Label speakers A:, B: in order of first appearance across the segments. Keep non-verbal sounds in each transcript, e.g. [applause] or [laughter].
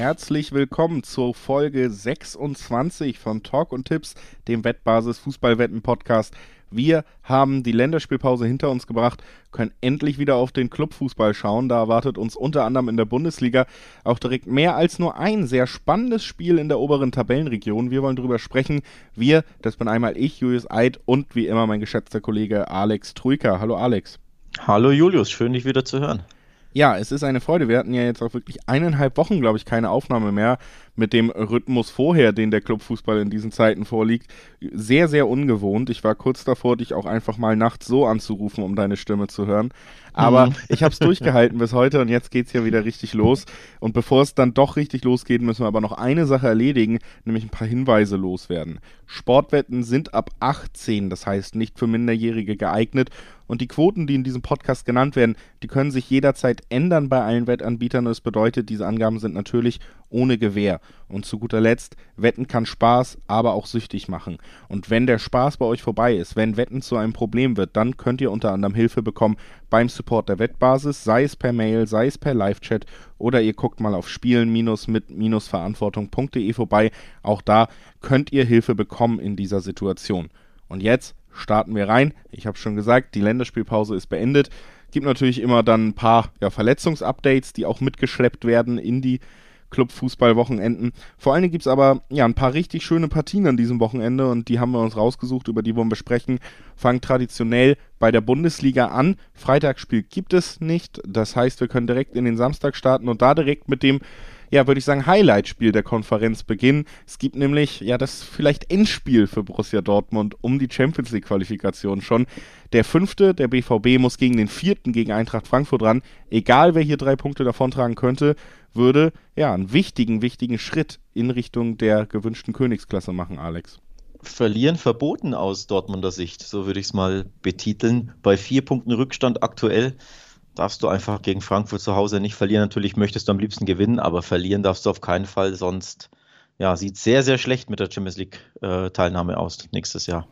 A: Herzlich willkommen zur Folge 26 von Talk und Tipps, dem Wettbasis Fußballwetten Podcast. Wir haben die Länderspielpause hinter uns gebracht, können endlich wieder auf den Clubfußball schauen. Da erwartet uns unter anderem in der Bundesliga auch direkt mehr als nur ein sehr spannendes Spiel in der oberen Tabellenregion. Wir wollen darüber sprechen. Wir, das bin einmal ich, Julius Eid und wie immer mein geschätzter Kollege Alex Trujka. Hallo Alex.
B: Hallo Julius, schön dich wieder zu hören.
A: Ja, es ist eine Freude. Wir hatten ja jetzt auch wirklich eineinhalb Wochen, glaube ich, keine Aufnahme mehr mit dem Rhythmus vorher, den der Clubfußball in diesen Zeiten vorliegt. Sehr, sehr ungewohnt. Ich war kurz davor, dich auch einfach mal nachts so anzurufen, um deine Stimme zu hören. Aber mhm. ich habe es durchgehalten bis heute und jetzt geht es ja wieder richtig los. Und bevor es dann doch richtig losgeht, müssen wir aber noch eine Sache erledigen, nämlich ein paar Hinweise loswerden. Sportwetten sind ab 18, das heißt nicht für Minderjährige geeignet. Und die Quoten, die in diesem Podcast genannt werden, die können sich jederzeit ändern bei allen Wettanbietern. Das bedeutet, diese Angaben sind natürlich ohne Gewähr. Und zu guter Letzt, Wetten kann Spaß, aber auch süchtig machen. Und wenn der Spaß bei euch vorbei ist, wenn Wetten zu einem Problem wird, dann könnt ihr unter anderem Hilfe bekommen beim Support der Wettbasis, sei es per Mail, sei es per Live-Chat oder ihr guckt mal auf spielen-mit-verantwortung.de vorbei. Auch da könnt ihr Hilfe bekommen in dieser Situation. Und jetzt starten wir rein. Ich habe schon gesagt, die Länderspielpause ist beendet. Gibt natürlich immer dann ein paar ja, Verletzungsupdates, die auch mitgeschleppt werden in die Club-Fußball-Wochenenden. Vor allen Dingen gibt es aber ja, ein paar richtig schöne Partien an diesem Wochenende und die haben wir uns rausgesucht, über die wollen wir sprechen. Fangen traditionell bei der Bundesliga an. Freitagsspiel gibt es nicht. Das heißt, wir können direkt in den Samstag starten und da direkt mit dem ja, würde ich sagen, Highlight-Spiel der Konferenz beginnen. Es gibt nämlich ja das vielleicht Endspiel für Borussia Dortmund um die Champions League-Qualifikation schon. Der fünfte, der BVB, muss gegen den vierten, gegen Eintracht Frankfurt ran. Egal, wer hier drei Punkte davontragen könnte, würde ja einen wichtigen, wichtigen Schritt in Richtung der gewünschten Königsklasse machen, Alex.
B: Verlieren verboten aus Dortmunder Sicht, so würde ich es mal betiteln. Bei vier Punkten Rückstand aktuell darfst du einfach gegen Frankfurt zu Hause nicht verlieren. Natürlich möchtest du am liebsten gewinnen, aber verlieren darfst du auf keinen Fall, sonst ja, sieht sehr, sehr schlecht mit der Champions League-Teilnahme äh, aus nächstes Jahr.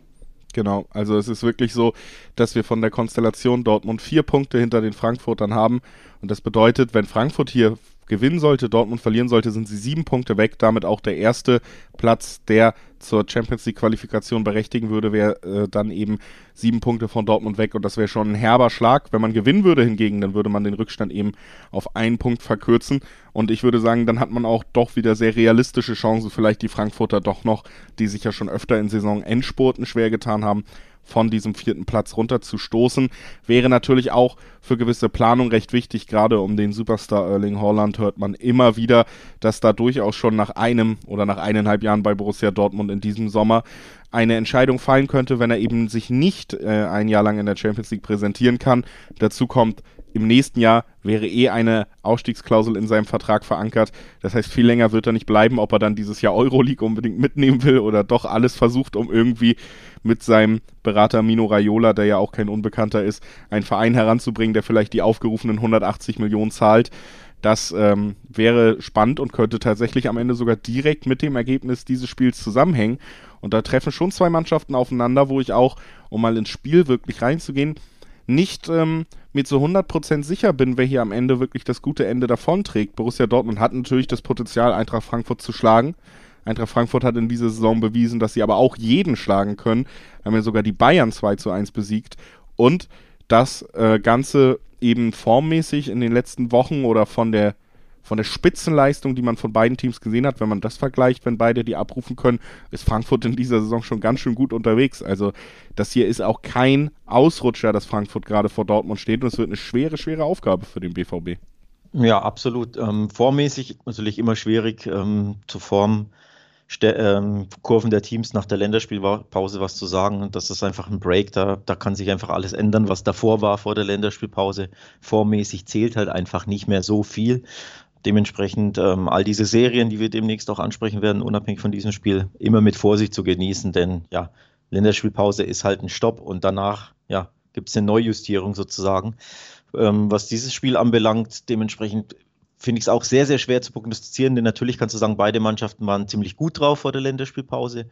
A: Genau, also es ist wirklich so, dass wir von der Konstellation Dortmund vier Punkte hinter den Frankfurtern haben. Und das bedeutet, wenn Frankfurt hier gewinnen sollte, Dortmund verlieren sollte, sind sie sieben Punkte weg. Damit auch der erste Platz, der zur Champions League Qualifikation berechtigen würde, wäre äh, dann eben sieben Punkte von Dortmund weg. Und das wäre schon ein herber Schlag. Wenn man gewinnen würde hingegen, dann würde man den Rückstand eben auf einen Punkt verkürzen. Und ich würde sagen, dann hat man auch doch wieder sehr realistische Chancen, vielleicht die Frankfurter doch noch, die sich ja schon öfter in Saison Endspurten schwer getan haben, von diesem vierten Platz runter zu stoßen. Wäre natürlich auch für gewisse Planung recht wichtig. Gerade um den Superstar Erling Haaland hört man immer wieder, dass da durchaus schon nach einem oder nach eineinhalb Jahren bei Borussia Dortmund in diesem Sommer eine Entscheidung fallen könnte, wenn er eben sich nicht äh, ein Jahr lang in der Champions League präsentieren kann. Dazu kommt, im nächsten Jahr wäre eh eine Ausstiegsklausel in seinem Vertrag verankert. Das heißt, viel länger wird er nicht bleiben, ob er dann dieses Jahr Euroleague unbedingt mitnehmen will oder doch alles versucht, um irgendwie mit seinem Berater Mino Raiola, der ja auch kein Unbekannter ist, einen Verein heranzubringen, der vielleicht die aufgerufenen 180 Millionen zahlt. Das ähm, wäre spannend und könnte tatsächlich am Ende sogar direkt mit dem Ergebnis dieses Spiels zusammenhängen. Und da treffen schon zwei Mannschaften aufeinander, wo ich auch, um mal ins Spiel wirklich reinzugehen, nicht ähm, mit so 100% sicher bin, wer hier am Ende wirklich das gute Ende davonträgt. Borussia Dortmund hat natürlich das Potenzial, Eintracht Frankfurt zu schlagen. Eintracht Frankfurt hat in dieser Saison bewiesen, dass sie aber auch jeden schlagen können. Haben ja sogar die Bayern 2 zu 1 besiegt. Und das äh, Ganze eben formmäßig in den letzten Wochen oder von der von der Spitzenleistung, die man von beiden Teams gesehen hat, wenn man das vergleicht, wenn beide die abrufen können, ist Frankfurt in dieser Saison schon ganz schön gut unterwegs. Also das hier ist auch kein Ausrutscher, dass Frankfurt gerade vor Dortmund steht und es wird eine schwere, schwere Aufgabe für den BVB.
B: Ja, absolut. Ähm, vormäßig natürlich immer schwierig ähm, zu formen ähm, Kurven der Teams nach der Länderspielpause was zu sagen. Und das ist einfach ein Break. Da, da kann sich einfach alles ändern, was davor war vor der Länderspielpause. Vormäßig zählt halt einfach nicht mehr so viel. Dementsprechend ähm, all diese Serien, die wir demnächst auch ansprechen werden, unabhängig von diesem Spiel, immer mit Vorsicht zu genießen, denn ja, Länderspielpause ist halt ein Stopp und danach ja, gibt es eine Neujustierung sozusagen. Ähm, was dieses Spiel anbelangt, dementsprechend finde ich es auch sehr, sehr schwer zu prognostizieren, denn natürlich kannst du sagen, beide Mannschaften waren ziemlich gut drauf vor der Länderspielpause.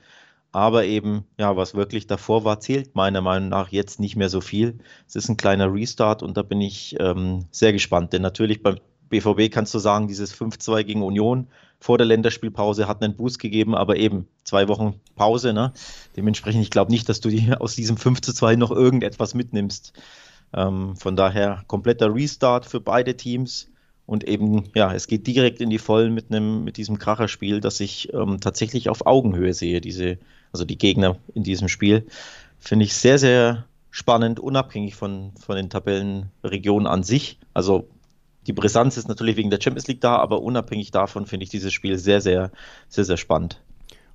B: Aber eben, ja, was wirklich davor war, zählt meiner Meinung nach jetzt nicht mehr so viel. Es ist ein kleiner Restart und da bin ich ähm, sehr gespannt, denn natürlich beim BVB kannst du sagen, dieses 5-2 gegen Union vor der Länderspielpause hat einen Boost gegeben, aber eben zwei Wochen Pause. Ne? Dementsprechend, ich glaube nicht, dass du [laughs] aus diesem 5 2 noch irgendetwas mitnimmst. Ähm, von daher kompletter Restart für beide Teams. Und eben, ja, es geht direkt in die Vollen mit einem, mit diesem Kracherspiel, das ich ähm, tatsächlich auf Augenhöhe sehe, diese, also die Gegner in diesem Spiel. Finde ich sehr, sehr spannend, unabhängig von, von den Tabellenregionen an sich. Also die Brisanz ist natürlich wegen der Champions League da, aber unabhängig davon finde ich dieses Spiel sehr, sehr, sehr, sehr spannend.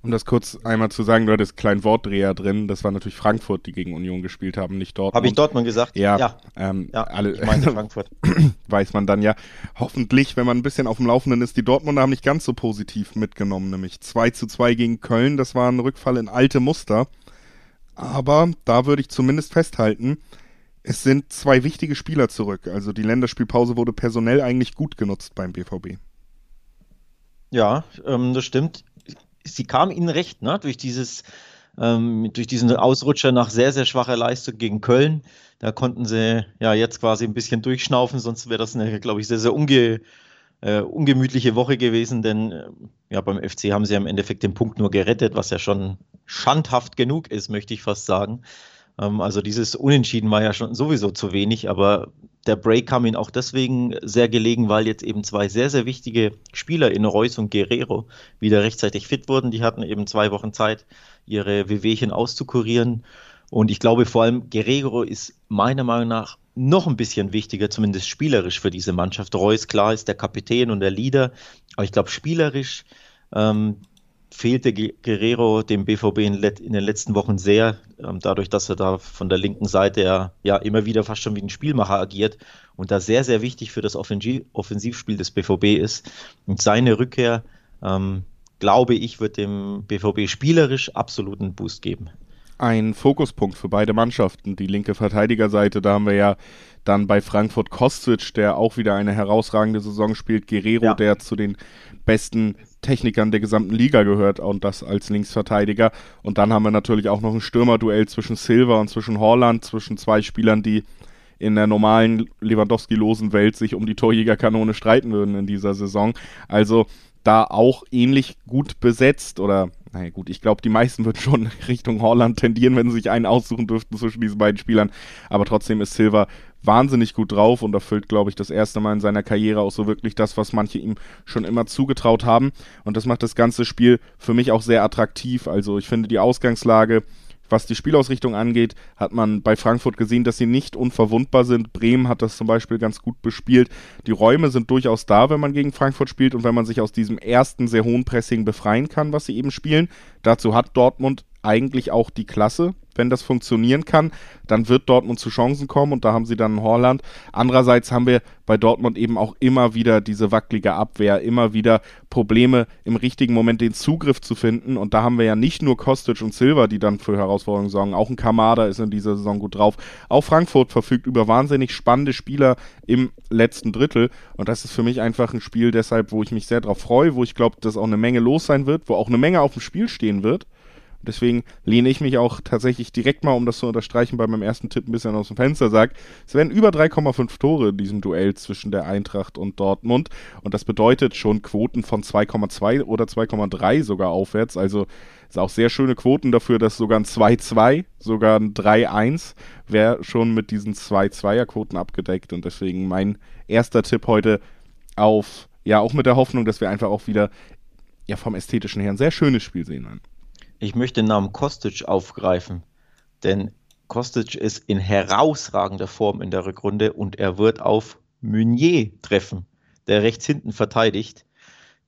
A: Um das kurz einmal zu sagen, du hattest kleinen Wortdreher drin. Das war natürlich Frankfurt, die gegen Union gespielt haben, nicht Dortmund.
B: Habe ich Dortmund gesagt?
A: Ja. Ja, ähm, ja alle,
B: ich meine [laughs] Frankfurt.
A: weiß man dann ja. Hoffentlich, wenn man ein bisschen auf dem Laufenden ist, die Dortmunder haben nicht ganz so positiv mitgenommen, nämlich 2 zu 2 gegen Köln. Das war ein Rückfall in alte Muster. Aber da würde ich zumindest festhalten, es sind zwei wichtige Spieler zurück. Also die Länderspielpause wurde personell eigentlich gut genutzt beim BVB.
B: Ja, ähm, das stimmt. Sie kam ihnen recht, ne? Durch dieses, ähm, durch diesen Ausrutscher nach sehr, sehr schwacher Leistung gegen Köln. Da konnten sie ja jetzt quasi ein bisschen durchschnaufen, sonst wäre das eine, glaube ich, sehr, sehr unge, äh, ungemütliche Woche gewesen, denn äh, ja, beim FC haben sie im Endeffekt den Punkt nur gerettet, was ja schon schandhaft genug ist, möchte ich fast sagen. Ähm, also dieses Unentschieden war ja schon sowieso zu wenig, aber der Break kam ihnen auch deswegen sehr gelegen, weil jetzt eben zwei sehr, sehr wichtige Spieler in Reus und Guerrero wieder rechtzeitig fit wurden. Die hatten eben zwei Wochen Zeit, ihre Wehwehchen auszukurieren. Und ich glaube vor allem, Guerrero ist meiner Meinung nach noch ein bisschen wichtiger, zumindest spielerisch für diese Mannschaft. Reus, klar, ist der Kapitän und der Leader, aber ich glaube, spielerisch ähm, fehlte Guerrero dem BVB in, den letzten Wochen sehr, ähm, dadurch, dass er da von der linken Seite ja, ja immer wieder fast schon wie ein Spielmacher agiert und da sehr, sehr wichtig für das Offensiv Offensivspiel des BVB ist. Und seine Rückkehr, ähm, glaube ich, wird dem BVB spielerisch absoluten Boost geben.
A: Ein Fokuspunkt für beide Mannschaften. Die linke Verteidigerseite, da haben wir ja dann bei Frankfurt Kostic, der auch wieder eine herausragende Saison spielt, Guerrero, ja. der zu den besten Technikern der gesamten Liga gehört und das als Linksverteidiger. Und dann haben wir natürlich auch noch ein Stürmerduell zwischen Silva und zwischen Horland, zwischen zwei Spielern, die in der normalen Lewandowski-losen Welt sich um die Torjägerkanone streiten würden in dieser Saison. Also da auch ähnlich gut besetzt oder naja gut, ich glaube, die meisten würden schon [laughs] Richtung Holland tendieren, wenn sie sich einen aussuchen dürften zwischen diesen beiden Spielern. Aber trotzdem ist Silva wahnsinnig gut drauf und erfüllt, glaube ich, das erste Mal in seiner Karriere auch so wirklich das, was manche ihm schon immer zugetraut haben. Und das macht das ganze Spiel für mich auch sehr attraktiv. Also ich finde die Ausgangslage was die Spielausrichtung angeht, hat man bei Frankfurt gesehen, dass sie nicht unverwundbar sind. Bremen hat das zum Beispiel ganz gut bespielt. Die Räume sind durchaus da, wenn man gegen Frankfurt spielt und wenn man sich aus diesem ersten sehr hohen Pressing befreien kann, was sie eben spielen. Dazu hat Dortmund eigentlich auch die Klasse. Wenn das funktionieren kann, dann wird Dortmund zu Chancen kommen und da haben sie dann Horland. Andererseits haben wir bei Dortmund eben auch immer wieder diese wackelige Abwehr, immer wieder Probleme im richtigen Moment den Zugriff zu finden und da haben wir ja nicht nur Kostic und Silva, die dann für Herausforderungen sorgen, auch ein Kamada ist in dieser Saison gut drauf. Auch Frankfurt verfügt über wahnsinnig spannende Spieler im letzten Drittel und das ist für mich einfach ein Spiel deshalb, wo ich mich sehr drauf freue, wo ich glaube, dass auch eine Menge los sein wird, wo auch eine Menge auf dem Spiel stehen wird. Deswegen lehne ich mich auch tatsächlich direkt mal, um das zu unterstreichen, bei meinem ersten Tipp ein bisschen aus dem Fenster, sagt, es werden über 3,5 Tore in diesem Duell zwischen der Eintracht und Dortmund. Und das bedeutet schon Quoten von 2,2 oder 2,3 sogar aufwärts. Also ist auch sehr schöne Quoten dafür, dass sogar ein 2-2, sogar ein 3-1 wäre schon mit diesen 2-2er-Quoten abgedeckt. Und deswegen mein erster Tipp heute auf, ja, auch mit der Hoffnung, dass wir einfach auch wieder ja, vom ästhetischen her ein sehr schönes Spiel sehen werden.
B: Ich möchte den Namen Kostic aufgreifen, denn Kostic ist in herausragender Form in der Rückrunde und er wird auf Meunier treffen, der rechts hinten verteidigt.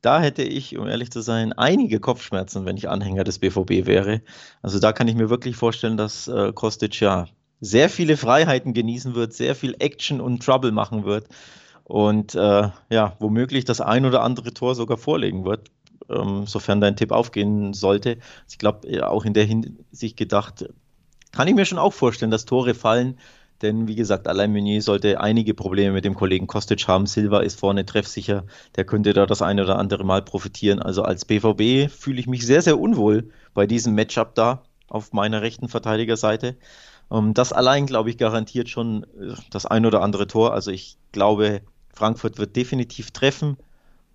B: Da hätte ich, um ehrlich zu sein, einige Kopfschmerzen, wenn ich Anhänger des BVB wäre. Also da kann ich mir wirklich vorstellen, dass äh, Kostic ja sehr viele Freiheiten genießen wird, sehr viel Action und Trouble machen wird und äh, ja, womöglich das ein oder andere Tor sogar vorlegen wird ähm, sofern dein Tipp aufgehen sollte. Ich glaube, auch in der Hinsicht gedacht, kann ich mir schon auch vorstellen, dass Tore fallen. Denn wie gesagt, Alain Meunier sollte einige Probleme mit dem Kollegen Kostic haben. Silva ist vorne treffsicher. Der könnte da das eine oder andere Mal profitieren. Also als BVB fühle ich mich sehr, sehr unwohl bei diesem Matchup da auf meiner rechten Verteidigerseite. Ähm, das allein, glaube ich, garantiert schon äh, das ein oder andere Tor. Also ich glaube, Frankfurt wird definitiv treffen.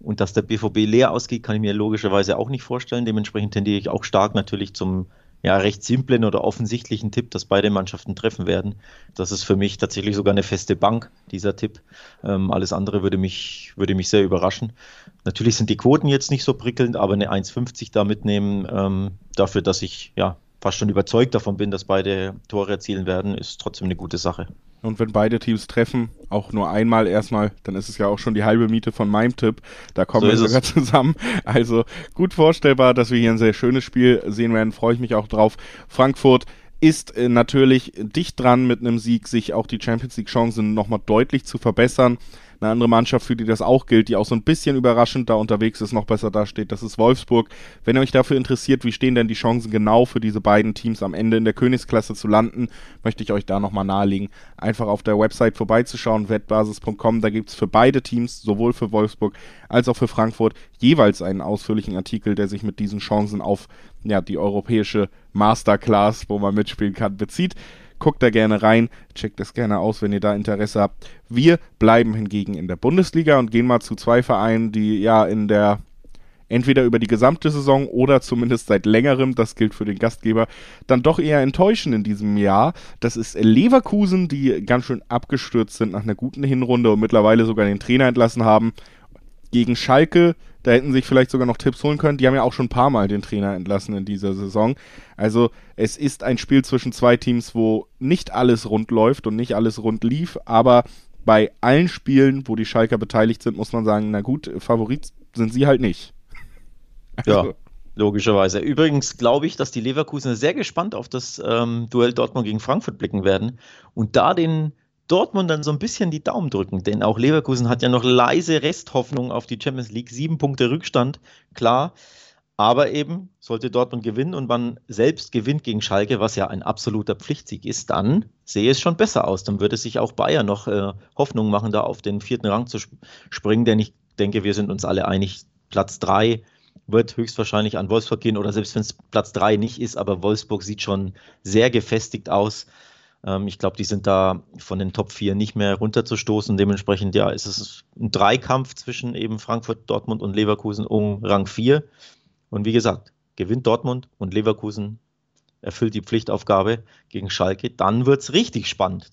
B: Und dass der BVB leer ausgeht, kann ich mir logischerweise auch nicht vorstellen. Dementsprechend tendiere ich auch stark natürlich zum ja, recht simplen oder offensichtlichen Tipp, dass beide Mannschaften treffen werden. Das ist für mich tatsächlich sogar eine feste Bank, dieser Tipp. Ähm, alles andere würde mich, würde mich sehr überraschen. Natürlich sind die Quoten jetzt nicht so prickelnd, aber eine 1,50 da mitnehmen, ähm, dafür, dass ich ja fast schon überzeugt davon bin, dass beide Tore erzielen werden, ist trotzdem eine gute Sache.
A: Und wenn beide Teams treffen, auch nur einmal erstmal, dann ist es ja auch schon die halbe Miete von meinem Tipp. Da kommen so wir sogar es. zusammen. Also gut vorstellbar, dass wir hier ein sehr schönes Spiel sehen werden. Freue ich mich auch drauf. Frankfurt ist äh, natürlich dicht dran mit einem Sieg, sich auch die Champions League Chancen nochmal deutlich zu verbessern. Eine andere Mannschaft, für die das auch gilt, die auch so ein bisschen überraschend da unterwegs ist, noch besser dasteht, das ist Wolfsburg. Wenn ihr euch dafür interessiert, wie stehen denn die Chancen genau für diese beiden Teams am Ende in der Königsklasse zu landen, möchte ich euch da nochmal nahelegen, einfach auf der Website vorbeizuschauen, wettbasis.com. Da gibt es für beide Teams, sowohl für Wolfsburg als auch für Frankfurt, jeweils einen ausführlichen Artikel, der sich mit diesen Chancen auf ja, die europäische Masterclass, wo man mitspielen kann, bezieht. Guckt da gerne rein, checkt das gerne aus, wenn ihr da Interesse habt. Wir bleiben hingegen in der Bundesliga und gehen mal zu zwei Vereinen, die ja in der entweder über die gesamte Saison oder zumindest seit längerem, das gilt für den Gastgeber, dann doch eher enttäuschen in diesem Jahr. Das ist Leverkusen, die ganz schön abgestürzt sind nach einer guten Hinrunde und mittlerweile sogar den Trainer entlassen haben. Gegen Schalke da hätten sich vielleicht sogar noch Tipps holen können. Die haben ja auch schon ein paar Mal den Trainer entlassen in dieser Saison. Also es ist ein Spiel zwischen zwei Teams, wo nicht alles rund läuft und nicht alles rund lief, aber bei allen Spielen, wo die Schalker beteiligt sind, muss man sagen, na gut, Favorit sind sie halt nicht. [laughs]
B: Also. Ja, logischerweise. Übrigens glaube ich, dass die Leverkusener sehr gespannt auf das ähm, Duell Dortmund gegen Frankfurt blicken werden und da den Dortmund dann so ein bisschen die Daumen drücken, denn auch Leverkusen hat ja noch leise Resthoffnung auf die Champions League. Sieben Punkte Rückstand, klar. Aber eben, sollte Dortmund gewinnen und man selbst gewinnt gegen Schalke, was ja ein absoluter Pflichtsieg ist, dann sehe es schon besser aus. Dann würde sich auch Bayern noch äh, Hoffnung machen, da auf den vierten Rang zu sp springen, denn ich denke, wir sind uns alle einig, Platz drei wird höchstwahrscheinlich an Wolfsburg gehen oder selbst wenn es Platz drei nicht ist, aber Wolfsburg sieht schon sehr gefestigt aus. Ähm, ich glaube, die sind da von den Top 4 nicht mehr runterzustoßen. Dementsprechend, ja, ist es ein Dreikampf zwischen eben Frankfurt, Dortmund und Leverkusen um Rang 4. Und wie gesagt, gewinnt Dortmund und Leverkusen erfüllt die Pflichtaufgabe gegen Schalke, dann wird es richtig spannend.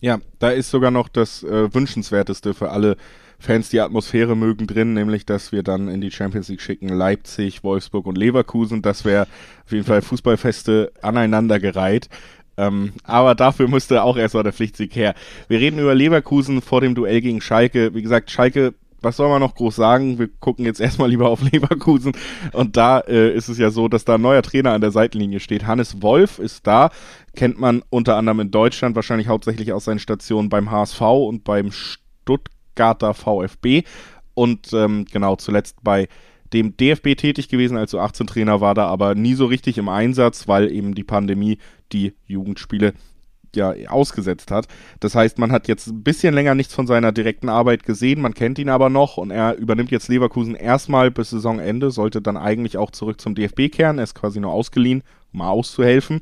A: Ja, da ist sogar noch das äh, Wünschenswerteste für alle Fans, die Atmosphäre mögen, drin, nämlich dass wir dann in die Champions League schicken Leipzig, Wolfsburg und Leverkusen. Das wäre auf jeden Fall Fußballfeste aneinandergereiht. Ähm, aber dafür müsste auch erst mal der Pflichtsieg her. Wir reden über Leverkusen vor dem Duell gegen Schalke. Wie gesagt, Schalke, was soll man noch groß sagen? Wir gucken jetzt [laughs] erstmal lieber auf Leverkusen. Und da äh, ist es ja so, dass da ein neuer Trainer an der Seitenlinie steht. Hannes Wolf ist da. Kennt man unter anderem in Deutschland, wahrscheinlich hauptsächlich aus seinen Stationen beim HSV und beim Stuttgarter VfB. Und ähm, genau zuletzt bei dem DFB tätig gewesen, als U18-Trainer war da aber nie so richtig im Einsatz, weil eben die Pandemie die Jugendspiele ja ausgesetzt hat. Das heißt, man hat jetzt ein bisschen länger nichts von seiner direkten Arbeit gesehen, man kennt ihn aber noch und er übernimmt jetzt Leverkusen erstmal bis Saisonende, sollte dann eigentlich auch zurück zum DFB kehren, er ist quasi nur ausgeliehen, um mal auszuhelfen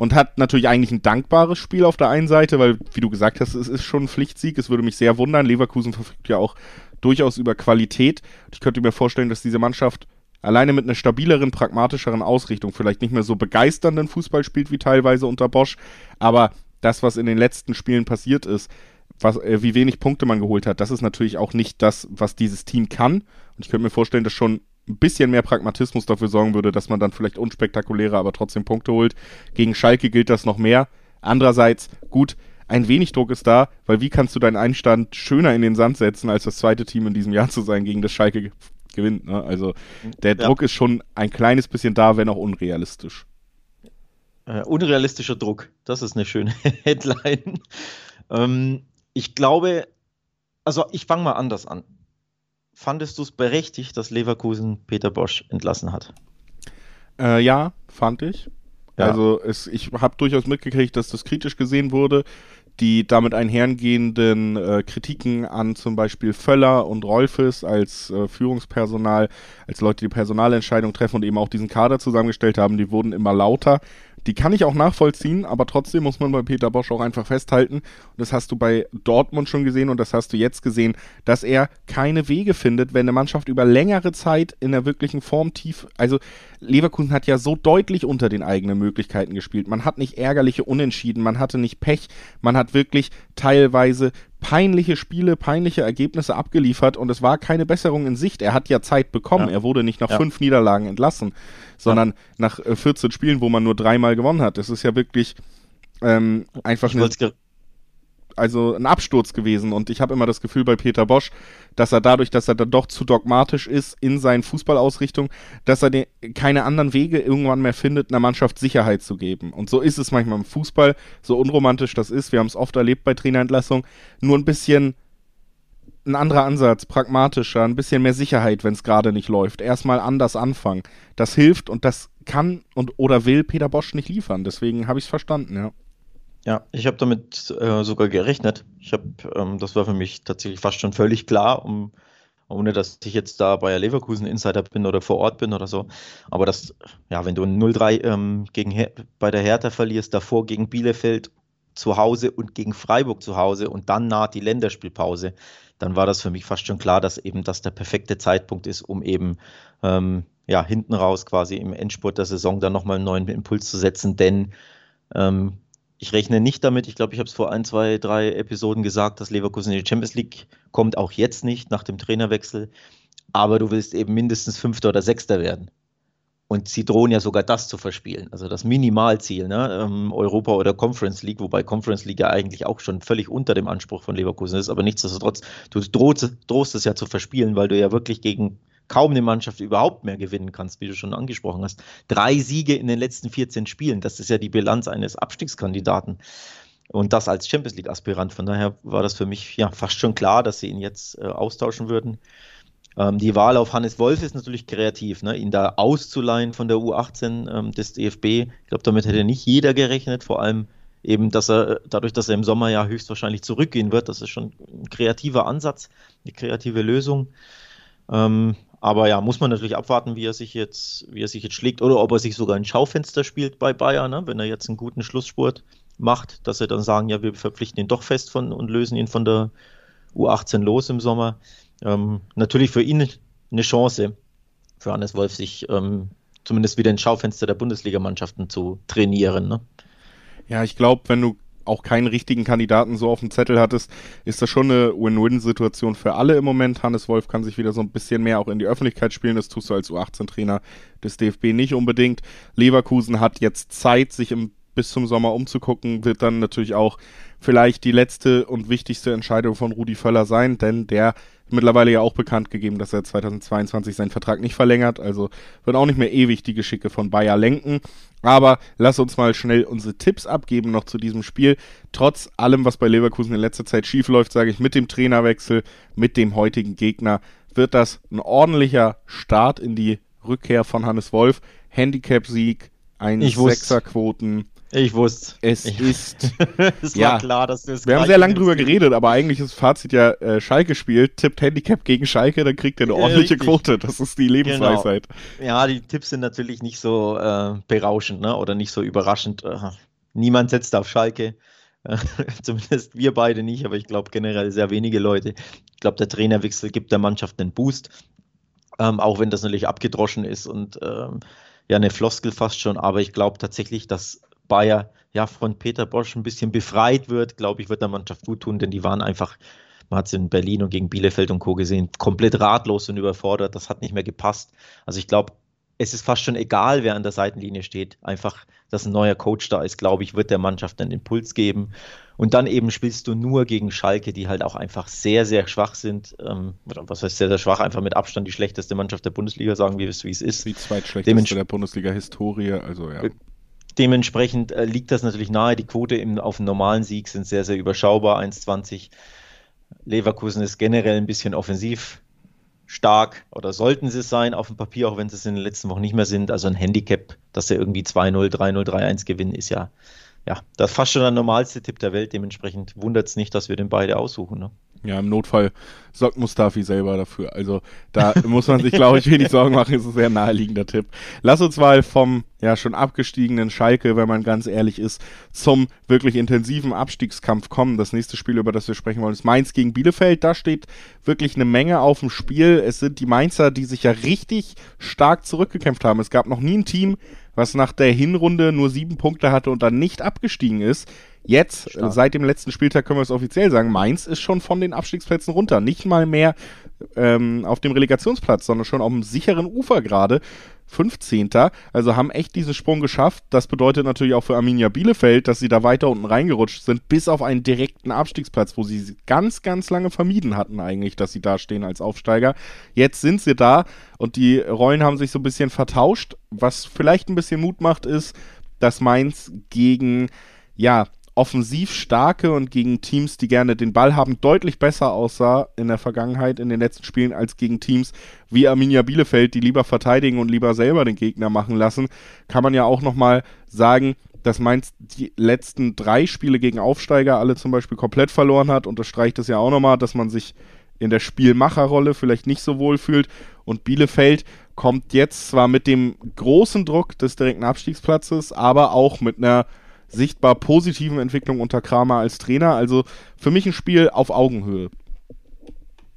A: und hat natürlich eigentlich ein dankbares Spiel auf der einen Seite, weil, wie du gesagt hast, es ist schon ein Pflichtsieg. Es würde mich sehr wundern. Leverkusen verfügt ja auch durchaus über Qualität. Ich könnte mir vorstellen, dass diese Mannschaft alleine mit einer stabileren, pragmatischeren Ausrichtung vielleicht nicht mehr so begeisternden Fußball spielt wie teilweise unter Bosch. Aber das, was in den letzten Spielen passiert ist, was, äh, wie wenig Punkte man geholt hat, das ist natürlich auch nicht das, was dieses Team kann. Und ich könnte mir vorstellen, dass schon ein bisschen mehr Pragmatismus dafür sorgen würde, dass man dann vielleicht unspektakulärer, aber trotzdem Punkte holt. Gegen Schalke gilt das noch mehr. Andererseits, gut, ein wenig Druck ist da, weil wie kannst du deinen Einstand schöner in den Sand setzen, als das zweite Team in diesem Jahr zu sein, gegen das Schalke gewinnt. Ne? Also der ja. Druck ist schon ein kleines bisschen da, wenn auch unrealistisch.
B: Äh, unrealistischer Druck, das ist eine schöne [laughs] Headline. ähm, ich glaube, also ich fange mal anders an. Fandest du es berechtigt, dass Leverkusen Peter Bosch entlassen hat?
A: Äh, ja, fand ich. Ja. Also es, ich habe durchaus mitgekriegt, dass das kritisch gesehen wurde die damit einhergehenden äh, Kritiken an zum Beispiel Völler und Rolfes als äh, Führungspersonal, als Leute, die Personalentscheidungen treffen und eben auch diesen Kader zusammengestellt haben, die wurden immer lauter. Die kann ich auch nachvollziehen, aber trotzdem muss man bei Peter Bosch auch einfach festhalten, und das hast du bei Dortmund schon gesehen und das hast du jetzt gesehen, dass er keine Wege findet, wenn eine Mannschaft über längere Zeit in der wirklichen Form tief, also Leverkusen hat ja so deutlich unter den eigenen Möglichkeiten gespielt. Man hat nicht ärgerliche Unentschieden, man hatte nicht Pech, man hat wirklich teilweise peinliche Spiele, peinliche Ergebnisse abgeliefert und es war keine Besserung in Sicht. Er hat ja Zeit bekommen. Ja. Er wurde nicht nach ja. fünf Niederlagen entlassen, sondern ja. nach 14 äh, Spielen, wo man nur dreimal gewonnen hat. Das ist ja wirklich ähm, einfach eine also ein Absturz gewesen. Und ich habe immer das Gefühl bei Peter Bosch, dass er dadurch, dass er dann doch zu dogmatisch ist in seinen Fußballausrichtung, dass er keine anderen Wege irgendwann mehr findet, einer Mannschaft Sicherheit zu geben. Und so ist es manchmal im Fußball, so unromantisch das ist. Wir haben es oft erlebt bei Trainerentlassung. Nur ein bisschen ein anderer Ansatz, pragmatischer, ein bisschen mehr Sicherheit, wenn es gerade nicht läuft. Erstmal anders anfangen. Das hilft und das kann und oder will Peter Bosch nicht liefern. Deswegen habe ich es verstanden, ja.
B: Ja, ich habe damit äh, sogar gerechnet. Ich habe, ähm, das war für mich tatsächlich fast schon völlig klar, um, ohne dass ich jetzt da bei Leverkusen Insider bin oder vor Ort bin oder so. Aber das, ja, wenn du 0-3 ähm, gegen bei der Hertha verlierst, davor gegen Bielefeld zu Hause und gegen Freiburg zu Hause und dann naht die Länderspielpause, dann war das für mich fast schon klar, dass eben das der perfekte Zeitpunkt ist, um eben ähm, ja hinten raus quasi im Endspurt der Saison dann nochmal einen neuen Impuls zu setzen, denn ähm, ich rechne nicht damit, ich glaube, ich habe es vor ein, zwei, drei Episoden gesagt, dass Leverkusen in die Champions League kommt, auch jetzt nicht nach dem Trainerwechsel. Aber du willst eben mindestens Fünfter oder Sechster werden. Und sie drohen ja sogar das zu verspielen. Also das Minimalziel, ne? Ähm, Europa oder Conference League, wobei Conference League ja eigentlich auch schon völlig unter dem Anspruch von Leverkusen ist. Aber nichtsdestotrotz, du drohst, drohst es ja zu verspielen, weil du ja wirklich gegen kaum eine Mannschaft überhaupt mehr gewinnen kannst, wie du schon angesprochen hast. Drei Siege in den letzten 14 Spielen, das ist ja die Bilanz eines Abstiegskandidaten. Und das als Champions League-Aspirant. Von daher war das für mich ja fast schon klar, dass sie ihn jetzt äh, austauschen würden. Ähm, die Wahl auf Hannes Wolf ist natürlich kreativ, ne? ihn da auszuleihen von der U18 ähm, des DFB. Ich glaube, damit hätte nicht jeder gerechnet, vor allem eben, dass er dadurch, dass er im Sommer ja höchstwahrscheinlich zurückgehen wird. Das ist schon ein kreativer Ansatz, eine kreative Lösung. Ähm, aber ja, muss man natürlich abwarten, wie er sich jetzt, wie er sich jetzt schlägt oder ob er sich sogar ein Schaufenster spielt bei Bayern, ne? wenn er jetzt einen guten Schlussspurt macht, dass er dann sagen, ja, wir verpflichten ihn doch fest von und lösen ihn von der U18 los im Sommer. Ähm, natürlich für ihn eine Chance, für Hannes Wolf, sich ähm, zumindest wieder ins Schaufenster der Bundesligamannschaften zu trainieren. Ne?
A: Ja, ich glaube, wenn du auch keinen richtigen Kandidaten so auf dem Zettel hattest, ist das schon eine Win-Win-Situation für alle im Moment. Hannes Wolf kann sich wieder so ein bisschen mehr auch in die Öffentlichkeit spielen. Das tust du als U18-Trainer des DFB nicht unbedingt. Leverkusen hat jetzt Zeit, sich im, bis zum Sommer umzugucken, wird dann natürlich auch vielleicht die letzte und wichtigste Entscheidung von Rudi Völler sein, denn der mittlerweile ja auch bekannt gegeben, dass er 2022 seinen Vertrag nicht verlängert. Also wird auch nicht mehr ewig die Geschicke von Bayer lenken. Aber lass uns mal schnell unsere Tipps abgeben noch zu diesem Spiel. Trotz allem, was bei Leverkusen in letzter Zeit schief läuft, sage ich, mit dem Trainerwechsel, mit dem heutigen Gegner, wird das ein ordentlicher Start in die Rückkehr von Hannes Wolf. Handicap-Sieg, ein Sechserquoten.
B: Ich wusste.
A: Es ich, ist. [laughs]
B: es ja, war klar, dass
A: du es Wir haben sehr lange drüber geredet, aber eigentlich ist Fazit ja, äh, Schalke spielt, tippt Handicap gegen Schalke, dann kriegt er eine ordentliche Richtig. Quote. Das ist die Lebensweisheit.
B: Genau. Ja, die Tipps sind natürlich nicht so äh, berauschend, ne? Oder nicht so überraschend. Niemand setzt auf Schalke. Äh, [laughs] zumindest wir beide nicht, aber ich glaube generell sehr wenige Leute. Ich glaube, der Trainerwechsel gibt der Mannschaft einen Boost. Ähm, auch wenn das natürlich abgedroschen ist und ähm, ja, eine Floskel fast schon, aber ich glaube tatsächlich, dass Bayer ja von Peter Bosch ein bisschen befreit wird, glaube ich, wird der Mannschaft gut tun, denn die waren einfach, man hat es in Berlin und gegen Bielefeld und Co. gesehen, komplett ratlos und überfordert. Das hat nicht mehr gepasst. Also ich glaube, es ist fast schon egal, wer an der Seitenlinie steht. Einfach, dass ein neuer Coach da ist, glaube ich, wird der Mannschaft einen Impuls geben. Und dann eben spielst du nur gegen Schalke, die halt auch einfach sehr, sehr schwach sind. Ähm, was heißt sehr, sehr schwach? Einfach mit Abstand die schlechteste Mannschaft der Bundesliga, sagen wir es, wie es ist.
A: Die zweitschlechteste der Bundesliga-Historie, also ja.
B: Dementsprechend äh, liegt das natürlich nahe. Die Quote im, auf einen normalen Sieg sind sehr, sehr überschaubar, 1,20. Leverkusen ist generell ein bisschen offensiv stark oder sollten sie es sein auf dem Papier, auch wenn sie es in den letzten Wochen nicht mehr sind. Also ein Handicap, dass sie irgendwie 2-0, 3-0, 3-1 gewinnen, ist ja, ja, das ist fast schon der normalste Tipp der Welt. Dementsprechend wundert es nicht, dass wir den beide aussuchen. Ne?
A: Ja, im Notfall sorgt Mustafi selber dafür. Also da muss man sich, glaube ich, wenig [laughs] Sorgen machen. Ist ein sehr naheliegender Tipp. Lass uns mal vom ja schon abgestiegenen Schalke, wenn man ganz ehrlich ist, zum wirklich intensiven Abstiegskampf kommen. Das nächste Spiel, über das wir sprechen wollen, ist Mainz gegen Bielefeld. Da steht wirklich eine Menge auf dem Spiel. Es sind die Mainzer, die sich ja richtig stark zurückgekämpft haben. Es gab noch nie ein Team, was nach der Hinrunde nur sieben Punkte hatte und dann nicht abgestiegen ist. Jetzt, Stark. seit dem letzten Spieltag können wir es offiziell sagen, Mainz ist schon von den Abstiegsplätzen runter. Nicht mal mehr ähm, auf dem Relegationsplatz, sondern schon auf dem sicheren Ufer gerade. 15. Also haben echt diesen Sprung geschafft. Das bedeutet natürlich auch für Arminia Bielefeld, dass sie da weiter unten reingerutscht sind, bis auf einen direkten Abstiegsplatz, wo sie ganz, ganz lange vermieden hatten eigentlich, dass sie da stehen als Aufsteiger. Jetzt sind sie da und die Rollen haben sich so ein bisschen vertauscht. Was vielleicht ein bisschen Mut macht, ist, dass Mainz gegen, ja, offensiv starke und gegen Teams, die gerne den Ball haben, deutlich besser aussah in der Vergangenheit, in den letzten Spielen, als gegen Teams wie Arminia Bielefeld, die lieber verteidigen und lieber selber den Gegner machen lassen. Kann man ja auch nochmal sagen, dass Mainz die letzten drei Spiele gegen Aufsteiger alle zum Beispiel komplett verloren hat. Unterstreicht es ja auch nochmal, dass man sich in der Spielmacherrolle vielleicht nicht so wohl fühlt. Und Bielefeld kommt jetzt zwar mit dem großen Druck des direkten Abstiegsplatzes, aber auch mit einer sichtbar positiven Entwicklung unter Kramer als Trainer. Also für mich ein Spiel auf Augenhöhe.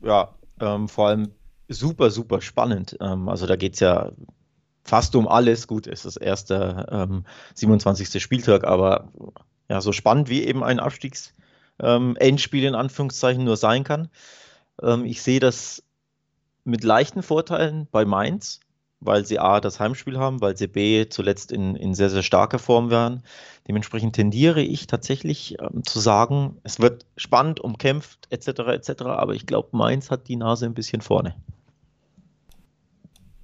B: Ja, ähm, vor allem super, super spannend. Ähm, also da geht es ja fast um alles. Gut, es ist das erste ähm, 27. Spieltag, aber ja, so spannend wie eben ein Abstiegs-Endspiel ähm, in Anführungszeichen nur sein kann. Ähm, ich sehe das mit leichten Vorteilen bei Mainz weil sie A, das Heimspiel haben, weil sie B, zuletzt in, in sehr, sehr starker Form waren. Dementsprechend tendiere ich tatsächlich ähm, zu sagen, es wird spannend, umkämpft etc. etc. Aber ich glaube, Mainz hat die Nase ein bisschen vorne.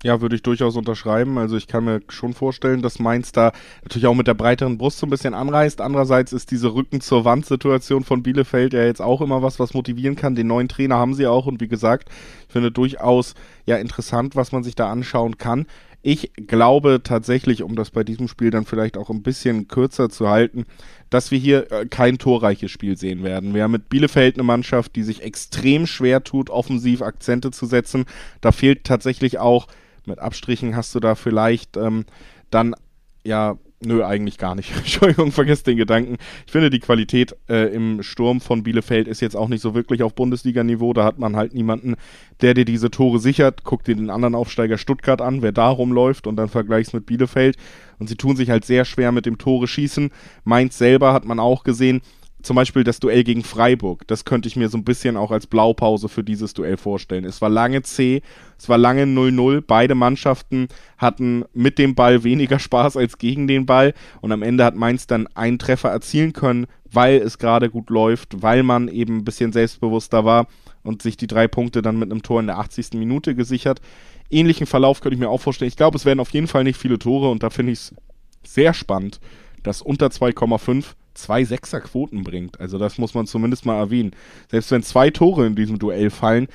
A: Ja, würde ich durchaus unterschreiben. Also ich kann mir schon vorstellen, dass Mainz da natürlich auch mit der breiteren Brust so ein bisschen anreißt. Andererseits ist diese Rücken zur Wand Situation von Bielefeld ja jetzt auch immer was, was motivieren kann. Den neuen Trainer haben sie auch und wie gesagt, ich finde durchaus ja interessant, was man sich da anschauen kann. Ich glaube tatsächlich, um das bei diesem Spiel dann vielleicht auch ein bisschen kürzer zu halten, dass wir hier äh, kein torreiches Spiel sehen werden. Wir haben mit Bielefeld eine Mannschaft, die sich extrem schwer tut, offensiv Akzente zu setzen. Da fehlt tatsächlich auch mit Abstrichen hast du da vielleicht ähm, dann ja Nö, eigentlich gar nicht. [laughs] Entschuldigung, vergesst den Gedanken. Ich finde, die Qualität äh, im Sturm von Bielefeld ist jetzt auch nicht so wirklich auf Bundesliga-Niveau. Da hat man halt niemanden, der dir diese Tore sichert. Guck dir den anderen Aufsteiger Stuttgart an, wer da rumläuft und dann vergleichst mit Bielefeld. Und sie tun sich halt sehr schwer mit dem Tore schießen. Mainz selber hat man auch gesehen, zum Beispiel das Duell gegen Freiburg, das könnte ich mir so ein bisschen auch als Blaupause für dieses Duell vorstellen. Es war lange C, es war lange 0-0. Beide Mannschaften hatten mit dem Ball weniger [laughs] Spaß als gegen den Ball und am Ende hat Mainz dann einen Treffer erzielen können, weil es gerade gut läuft, weil man eben ein bisschen selbstbewusster war und sich die drei Punkte dann mit einem Tor in der 80. Minute gesichert. Ähnlichen Verlauf könnte ich mir auch vorstellen. Ich glaube, es werden auf jeden Fall nicht viele Tore und da finde ich es sehr spannend, dass unter 2,5 zwei Sechserquoten bringt. Also das muss man zumindest mal erwähnen. Selbst wenn zwei Tore in diesem Duell fallen,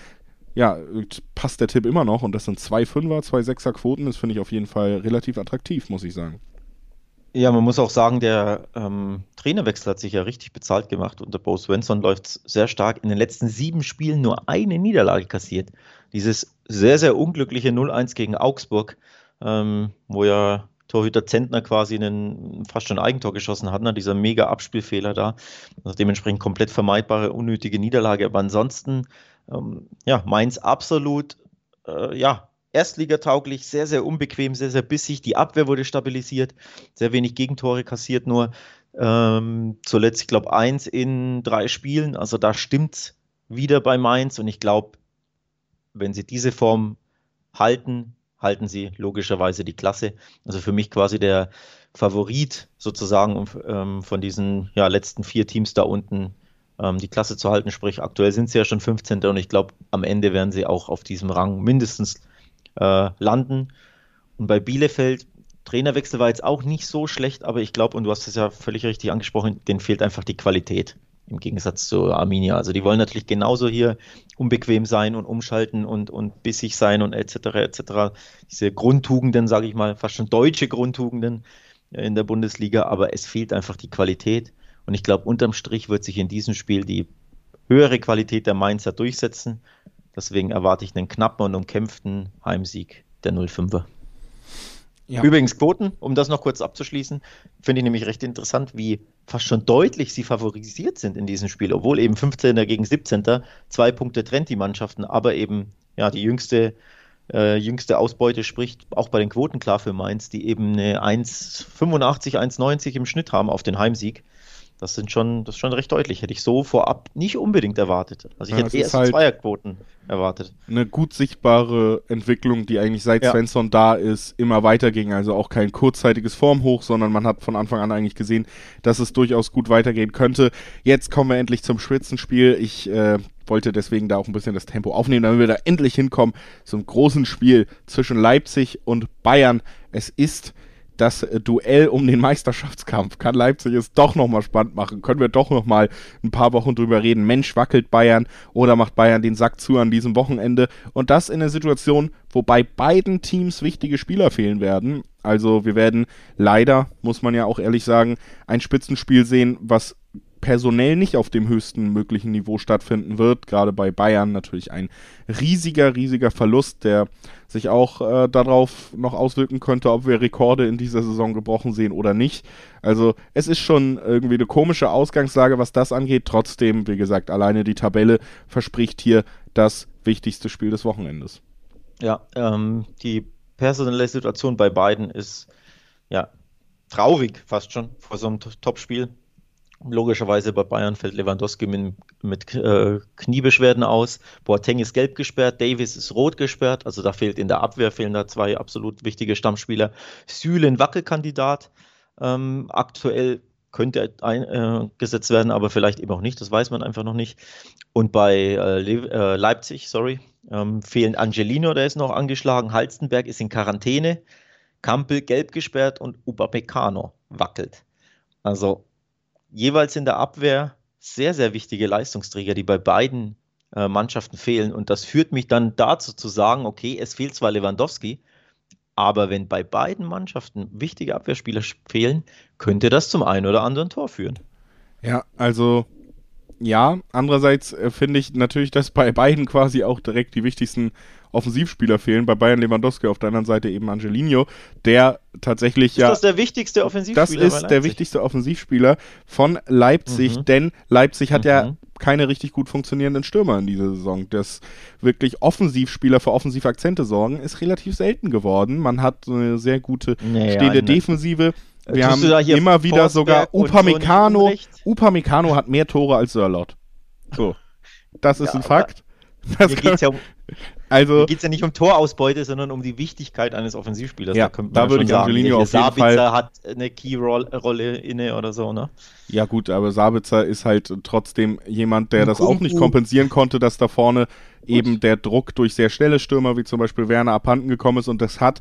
A: ja, passt der Tipp immer noch. Und das sind zwei Fünfer, zwei Sechserquoten. Das finde ich auf jeden Fall relativ attraktiv, muss ich sagen.
B: Ja, man muss auch sagen, der ähm, Trainerwechsel hat sich ja richtig bezahlt gemacht. Unter Bo Svensson läuft sehr stark. In den letzten sieben Spielen nur eine Niederlage kassiert. Dieses sehr, sehr unglückliche 0-1 gegen Augsburg, ähm, wo ja Torhüter Zentner quasi einen fast schon Eigentor geschossen hat, ne? dieser mega Abspielfehler da. Also dementsprechend komplett vermeidbare, unnötige Niederlage. Aber ansonsten, ähm, ja, Mainz absolut, äh, ja, erstligatauglich, sehr, sehr unbequem, sehr, sehr bissig. Die Abwehr wurde stabilisiert, sehr wenig Gegentore kassiert, nur ähm, zuletzt, ich glaube, eins in drei Spielen. Also da stimmt wieder bei Mainz und ich glaube, wenn sie diese Form halten, halten sie logischerweise die Klasse. Also für mich quasi der Favorit sozusagen ähm, von diesen ja, letzten vier Teams da unten ähm, die Klasse zu halten. Sprich, aktuell sind sie ja schon 15. und ich glaube, am Ende werden sie auch auf diesem Rang mindestens äh, landen. Und bei Bielefeld, Trainerwechsel war jetzt auch nicht so schlecht, aber ich glaube, und du hast es ja völlig richtig angesprochen, denen fehlt einfach die Qualität im Gegensatz zu Arminia. Also die wollen natürlich genauso hier unbequem sein und umschalten und, und bissig sein und etc. etc. Diese Grundtugenden, sage ich mal, fast schon deutsche Grundtugenden in der Bundesliga, aber es fehlt einfach die Qualität. Und ich glaube, unterm Strich wird sich in diesem Spiel die höhere Qualität der Mainzer durchsetzen. Deswegen erwarte ich einen knappen und umkämpften Heimsieg der 05er. Ja. Übrigens Quoten, um das noch kurz abzuschließen, finde ich nämlich recht interessant, wie fast schon deutlich sie favorisiert sind in diesem Spiel, obwohl eben 15. gegen 17. zwei Punkte trennt die Mannschaften, aber eben ja die jüngste äh, jüngste Ausbeute spricht auch bei den Quoten klar für Mainz, die eben eine 1,85, 1,90 im Schnitt haben auf den Heimsieg. Das sind schon, das ist schon recht deutlich. Hätte ich so vorab nicht unbedingt erwartet. Also ich ja, hätte erst halt Zweierquoten erwartet.
A: Eine gut sichtbare Entwicklung, die eigentlich seit ja. Svensson da ist, immer weiterging. Also auch kein kurzzeitiges Formhoch, sondern man hat von Anfang an eigentlich gesehen, dass es durchaus gut weitergehen könnte. Jetzt kommen wir endlich zum Spitzenspiel. Ich äh, wollte deswegen da auch ein bisschen das Tempo aufnehmen, damit wir da endlich hinkommen zum großen Spiel zwischen Leipzig und Bayern. Es ist das äh, Duell um den Meisterschaftskampf. Kann Leipzig es doch nochmal spannend machen? Können wir doch nochmal ein paar Wochen drüber reden? Mensch, wackelt Bayern oder macht Bayern den Sack zu an diesem Wochenende? Und das in einer Situation, wo bei beiden Teams wichtige Spieler fehlen werden. Also wir werden leider, muss man ja auch ehrlich sagen, ein Spitzenspiel sehen, was personell nicht auf dem höchsten möglichen Niveau stattfinden wird. Gerade bei Bayern natürlich ein riesiger, riesiger Verlust, der sich auch äh, darauf noch auswirken könnte, ob wir Rekorde in dieser Saison gebrochen sehen oder nicht. Also es ist schon irgendwie eine komische Ausgangslage, was das angeht. Trotzdem, wie gesagt, alleine die Tabelle verspricht hier das wichtigste Spiel des Wochenendes.
B: Ja, ähm, die personelle Situation bei beiden ist ja traurig fast schon vor so einem Topspiel. Logischerweise bei Bayern fällt Lewandowski mit, mit äh, Kniebeschwerden aus. Boateng ist gelb gesperrt, Davis ist rot gesperrt. Also da fehlt in der Abwehr fehlen da zwei absolut wichtige Stammspieler. Süle Wackelkandidat. Ähm, aktuell könnte eingesetzt äh, werden, aber vielleicht eben auch nicht. Das weiß man einfach noch nicht. Und bei äh, Le äh, Leipzig, sorry, ähm, fehlen Angelino, der ist noch angeschlagen. Halstenberg ist in Quarantäne. Kampel gelb gesperrt und Upamecano wackelt. Also jeweils in der Abwehr sehr, sehr wichtige Leistungsträger, die bei beiden äh, Mannschaften fehlen. Und das führt mich dann dazu zu sagen, okay, es fehlt zwar Lewandowski, aber wenn bei beiden Mannschaften wichtige Abwehrspieler fehlen, könnte das zum einen oder anderen Tor führen.
A: Ja, also ja, andererseits äh, finde ich natürlich, dass bei beiden quasi auch direkt die wichtigsten Offensivspieler fehlen. Bei Bayern Lewandowski, auf der anderen Seite eben Angelino, der tatsächlich ist ja.
B: Ist das der wichtigste Offensivspieler?
A: Das ist der wichtigste Offensivspieler von Leipzig, mhm. denn Leipzig hat mhm. ja keine richtig gut funktionierenden Stürmer in dieser Saison. Das wirklich Offensivspieler für offensive Akzente sorgen, ist relativ selten geworden. Man hat eine sehr gute naja, stehende Defensive. Wir haben immer wieder Forsberg sogar Upamecano. Upamecano hat mehr Tore als Sörlot. So. Das ist ja, ein Fakt.
B: Das hier geht ja um, also, es ja nicht um Torausbeute, sondern um die Wichtigkeit eines Offensivspielers.
A: Ja, da, da würde ich Angelino auf jeden Sabitzer Fall...
B: hat eine Key-Rolle inne oder so, ne?
A: Ja gut, aber Sabitzer ist halt trotzdem jemand, der das auch nicht kompensieren konnte, dass da vorne eben der Druck durch sehr schnelle Stürmer wie zum Beispiel Werner abhanden gekommen ist und das hat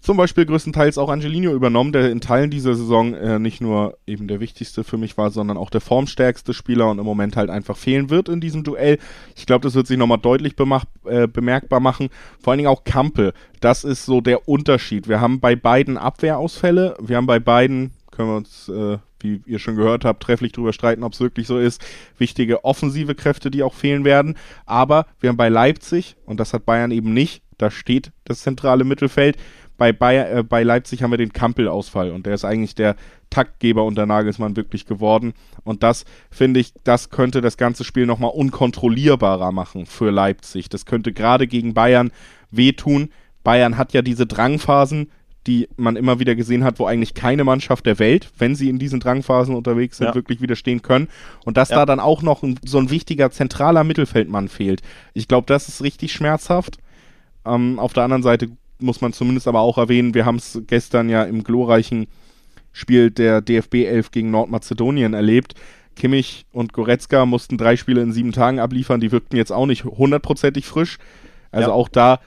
A: zum Beispiel größtenteils auch Angelino übernommen, der in Teilen dieser Saison äh, nicht nur eben der wichtigste für mich war, sondern auch der formstärkste Spieler und im Moment halt einfach fehlen wird in diesem Duell. Ich glaube, das wird sich nochmal deutlich äh, bemerkbar machen. Vor allen Dingen auch Kampel. Das ist so der Unterschied. Wir haben bei beiden Abwehrausfälle, wir haben bei beiden können wir uns, äh, wie ihr schon gehört habt, trefflich drüber streiten, ob es wirklich so ist. Wichtige offensive Kräfte, die auch fehlen werden. Aber wir haben bei Leipzig, und das hat Bayern eben nicht, da steht das zentrale Mittelfeld. Bei, Bayer, äh, bei Leipzig haben wir den Kampel-Ausfall und der ist eigentlich der Taktgeber unter Nagelsmann wirklich geworden. Und das, finde ich, das könnte das ganze Spiel nochmal unkontrollierbarer machen für Leipzig. Das könnte gerade gegen Bayern wehtun. Bayern hat ja diese Drangphasen, die man immer wieder gesehen hat, wo eigentlich keine Mannschaft der Welt, wenn sie in diesen Drangphasen unterwegs sind, ja. wirklich widerstehen können. Und dass ja. da dann auch noch ein, so ein wichtiger zentraler Mittelfeldmann fehlt. Ich glaube, das ist richtig schmerzhaft. Ähm, auf der anderen Seite muss man zumindest aber auch erwähnen, wir haben es gestern ja im glorreichen Spiel der DFB 11 gegen Nordmazedonien erlebt. Kimmich und Goretzka mussten drei Spiele in sieben Tagen abliefern, die wirkten jetzt auch nicht hundertprozentig frisch. Also ja. auch da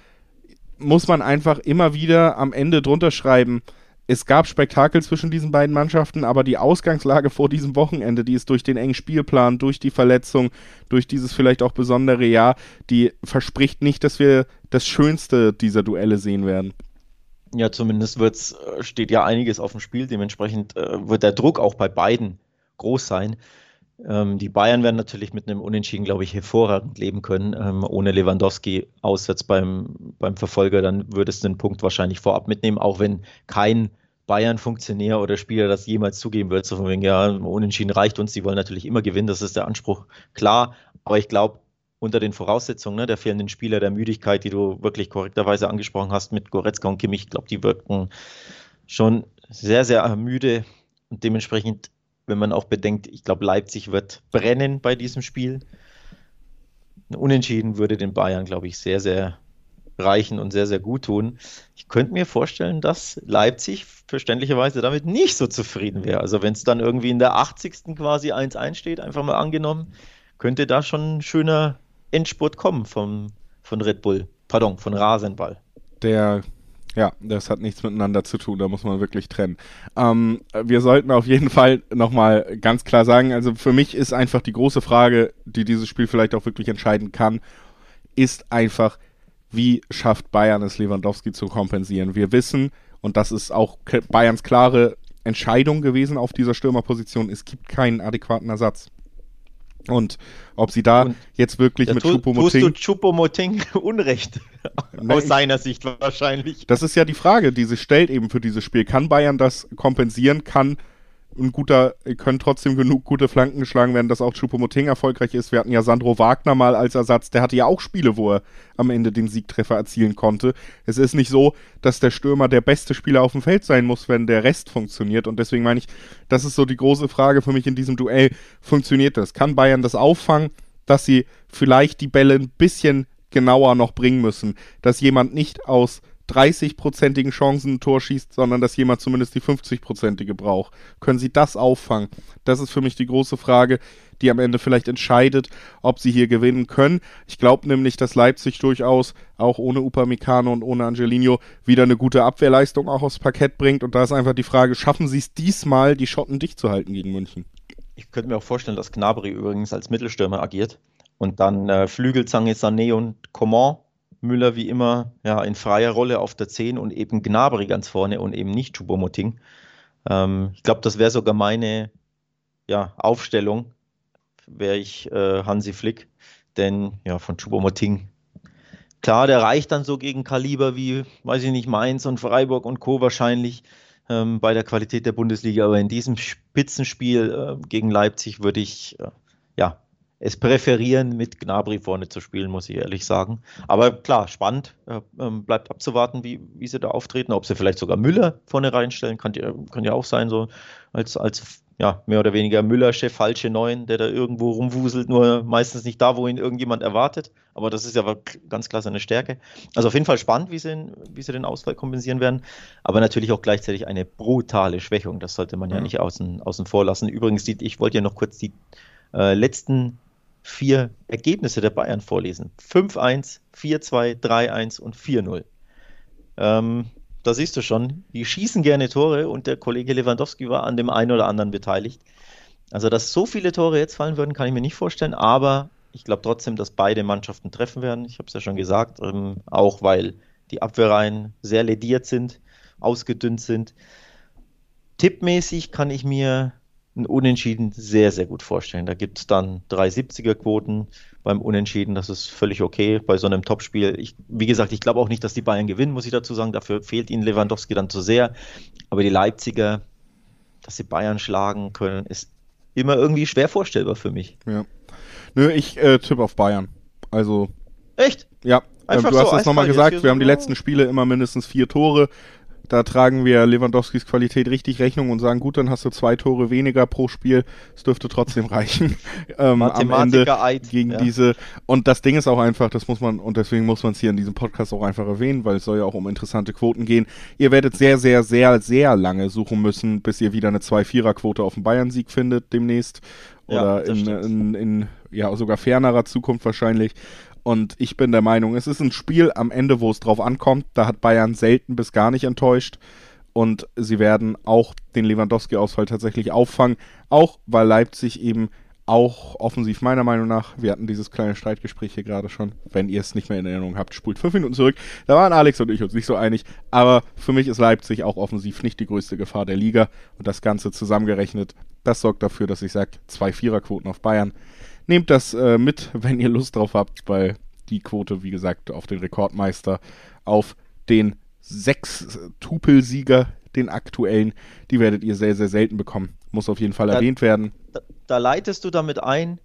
A: muss man einfach immer wieder am Ende drunter schreiben, es gab Spektakel zwischen diesen beiden Mannschaften, aber die Ausgangslage vor diesem Wochenende, die ist durch den engen Spielplan, durch die Verletzung, durch dieses vielleicht auch besondere Jahr, die verspricht nicht, dass wir das Schönste dieser Duelle sehen werden.
B: Ja, zumindest wird's, steht ja einiges auf dem Spiel. Dementsprechend äh, wird der Druck auch bei beiden groß sein. Ähm, die Bayern werden natürlich mit einem Unentschieden, glaube ich, hervorragend leben können. Ähm, ohne Lewandowski auswärts beim, beim Verfolger, dann würdest du den Punkt wahrscheinlich vorab mitnehmen, auch wenn kein Bayern-Funktionär oder Spieler das jemals zugeben wird. So von wegen, ja, Unentschieden reicht uns, die wollen natürlich immer gewinnen, das ist der Anspruch, klar. Aber ich glaube, unter den Voraussetzungen ne, der fehlenden Spieler, der Müdigkeit, die du wirklich korrekterweise angesprochen hast mit Goretzka und Kimmich, ich glaube, die wirkten schon sehr, sehr müde und dementsprechend wenn man auch bedenkt, ich glaube, Leipzig wird brennen bei diesem Spiel. Ein Unentschieden würde den Bayern, glaube ich, sehr, sehr reichen und sehr, sehr gut tun. Ich könnte mir vorstellen, dass Leipzig verständlicherweise damit nicht so zufrieden wäre. Also wenn es dann irgendwie in der 80. quasi 1-1 steht, einfach mal angenommen, könnte da schon ein schöner Endspurt kommen vom, von Red Bull, pardon, von Rasenball.
A: Der ja, das hat nichts miteinander zu tun, da muss man wirklich trennen. Ähm, wir sollten auf jeden Fall nochmal ganz klar sagen, also für mich ist einfach die große Frage, die dieses Spiel vielleicht auch wirklich entscheiden kann, ist einfach, wie schafft Bayern es, Lewandowski zu kompensieren? Wir wissen, und das ist auch Bayerns klare Entscheidung gewesen auf dieser Stürmerposition, es gibt keinen adäquaten Ersatz. Und ob sie da und jetzt wirklich mit
B: Choupo-Moting... Tust du Choupo-Moting [laughs] Unrecht? Aus seiner Sicht wahrscheinlich.
A: Das ist ja die Frage, die sich stellt eben für dieses Spiel. Kann Bayern das kompensieren? Kann ein guter, können trotzdem genug gute Flanken geschlagen werden, dass auch Choupo-Moting erfolgreich ist. Wir hatten ja Sandro Wagner mal als Ersatz, der hatte ja auch Spiele, wo er am Ende den Siegtreffer erzielen konnte. Es ist nicht so, dass der Stürmer der beste Spieler auf dem Feld sein muss, wenn der Rest funktioniert. Und deswegen meine ich, das ist so die große Frage für mich in diesem Duell. Funktioniert das? Kann Bayern das auffangen, dass sie vielleicht die Bälle ein bisschen genauer noch bringen müssen? Dass jemand nicht aus 30-prozentigen Chancen ein Tor schießt, sondern dass jemand zumindest die 50-prozentige braucht. Können sie das auffangen? Das ist für mich die große Frage, die am Ende vielleicht entscheidet, ob sie hier gewinnen können. Ich glaube nämlich, dass Leipzig durchaus auch ohne Upamecano und ohne Angelino wieder eine gute Abwehrleistung auch aufs Parkett bringt. Und da ist einfach die Frage, schaffen sie es diesmal, die Schotten dicht zu halten gegen München?
B: Ich könnte mir auch vorstellen, dass Gnabry übrigens als Mittelstürmer agiert und dann äh, Flügelzange Sané und Coman Müller wie immer ja, in freier Rolle auf der 10 und eben Gnabry ganz vorne und eben nicht Choupo-Moting. Ähm, ich glaube, das wäre sogar meine ja, Aufstellung, wäre ich äh, Hansi Flick. Denn ja, von Choupo-Moting, klar, der reicht dann so gegen Kaliber wie, weiß ich nicht, Mainz und Freiburg und Co. wahrscheinlich ähm, bei der Qualität der Bundesliga. Aber in diesem Spitzenspiel äh, gegen Leipzig würde ich äh, ja, es präferieren, mit Gnabry vorne zu spielen, muss ich ehrlich sagen. Aber klar, spannend. Äh, bleibt abzuwarten, wie, wie sie da auftreten. Ob sie vielleicht sogar Müller vorne reinstellen, kann, kann ja auch sein, so als, als ja, mehr oder weniger Müllersche, falsche Neun, der da irgendwo rumwuselt, nur meistens nicht da, wo ihn irgendjemand erwartet. Aber das ist ja ganz klar seine Stärke. Also auf jeden Fall spannend, wie sie, wie sie den Ausfall kompensieren werden. Aber natürlich auch gleichzeitig eine brutale Schwächung. Das sollte man ja, ja nicht außen, außen vor lassen. Übrigens, die, ich wollte ja noch kurz die äh, letzten vier Ergebnisse der Bayern vorlesen. 5-1, 4-2, 3-1 und 4-0. Ähm, da siehst du schon, die schießen gerne Tore und der Kollege Lewandowski war an dem einen oder anderen beteiligt. Also, dass so viele Tore jetzt fallen würden, kann ich mir nicht vorstellen, aber ich glaube trotzdem, dass beide Mannschaften treffen werden. Ich habe es ja schon gesagt, ähm, auch weil die Abwehrreihen sehr lediert sind, ausgedünnt sind. Tippmäßig kann ich mir ein Unentschieden sehr, sehr gut vorstellen. Da gibt es dann 370er-Quoten beim Unentschieden. Das ist völlig okay bei so einem Topspiel. Ich, wie gesagt, ich glaube auch nicht, dass die Bayern gewinnen, muss ich dazu sagen. Dafür fehlt ihnen Lewandowski dann zu sehr. Aber die Leipziger, dass sie Bayern schlagen können, ist immer irgendwie schwer vorstellbar für mich.
A: Ja. Nö, ich äh, tippe auf Bayern. Also.
B: Echt?
A: Ja, ähm, du hast es nochmal gesagt, wir haben die letzten Spiele immer mindestens vier Tore. Da tragen wir Lewandowskis Qualität richtig Rechnung und sagen, gut, dann hast du zwei Tore weniger pro Spiel. Es dürfte trotzdem [laughs] reichen. ähm, am Ende gegen ja. diese. Und das Ding ist auch einfach, das muss man, und deswegen muss man es hier in diesem Podcast auch einfach erwähnen, weil es soll ja auch um interessante Quoten gehen. Ihr werdet sehr, sehr, sehr, sehr lange suchen müssen, bis ihr wieder eine 2-4er-Quote auf den Bayern-Sieg findet demnächst. Oder ja, in, in, in, ja, sogar fernerer Zukunft wahrscheinlich. Und ich bin der Meinung, es ist ein Spiel am Ende, wo es drauf ankommt. Da hat Bayern selten bis gar nicht enttäuscht. Und sie werden auch den Lewandowski-Ausfall tatsächlich auffangen. Auch weil Leipzig eben auch offensiv meiner Meinung nach, wir hatten dieses kleine Streitgespräch hier gerade schon, wenn ihr es nicht mehr in Erinnerung habt, spult fünf Minuten zurück. Da waren Alex und ich uns nicht so einig, aber für mich ist Leipzig auch offensiv nicht die größte Gefahr der Liga und das Ganze zusammengerechnet Das sorgt dafür, dass ich sage, zwei Viererquoten auf Bayern. Nehmt das äh, mit, [laughs] wenn ihr Lust drauf habt, weil die Quote, wie gesagt, auf den Rekordmeister, auf den sechs Tupelsieger, den aktuellen, die werdet ihr sehr, sehr selten bekommen. Muss auf jeden Fall da, erwähnt werden.
B: Da, da leitest du damit ein,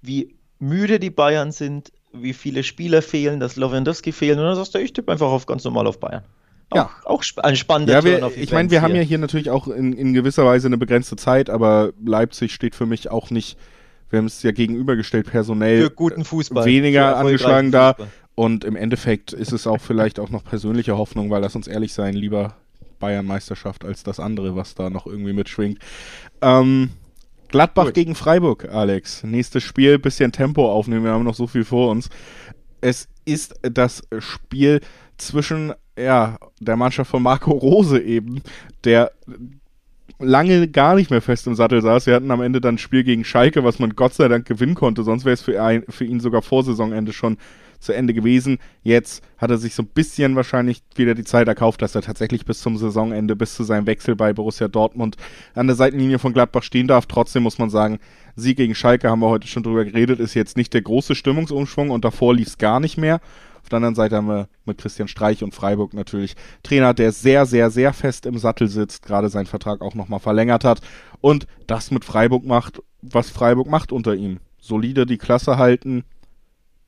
B: wie müde die Bayern sind, wie viele Spieler fehlen, dass Lewandowski fehlen und dann sagst du, ich tippe einfach auf ganz normal auf Bayern.
A: Auch, ja. auch ein spannender ja, wir, Ich meine, wir hier. haben ja hier natürlich auch in, in, gewisser Weise eine begrenzte Zeit, aber Leipzig steht für mich auch nicht, wir haben es ja gegenübergestellt, personell
B: für guten Fußball,
A: weniger angeschlagen da. Und im Endeffekt ist es auch vielleicht auch noch persönliche Hoffnung, weil lass uns ehrlich sein, lieber Bayern-Meisterschaft als das andere, was da noch irgendwie mitschwingt. Ähm, Gladbach Gut. gegen Freiburg, Alex. Nächstes Spiel, bisschen Tempo aufnehmen, wir haben noch so viel vor uns. Es ist das Spiel zwischen ja, der Mannschaft von Marco Rose eben, der lange gar nicht mehr fest im Sattel saß. Wir hatten am Ende dann ein Spiel gegen Schalke, was man Gott sei Dank gewinnen konnte. Sonst wäre es für, für ihn sogar vor Saisonende schon zu Ende gewesen. Jetzt hat er sich so ein bisschen wahrscheinlich wieder die Zeit erkauft, dass er tatsächlich bis zum Saisonende, bis zu seinem Wechsel bei Borussia Dortmund an der Seitenlinie von Gladbach stehen darf. Trotzdem muss man sagen, Sieg gegen Schalke, haben wir heute schon drüber geredet, ist jetzt nicht der große Stimmungsumschwung und davor lief es gar nicht mehr. Auf der anderen Seite haben wir mit Christian Streich und Freiburg natürlich Trainer, der sehr, sehr, sehr fest im Sattel sitzt, gerade seinen Vertrag auch nochmal verlängert hat und das mit Freiburg macht, was Freiburg macht unter ihm. Solide die Klasse halten,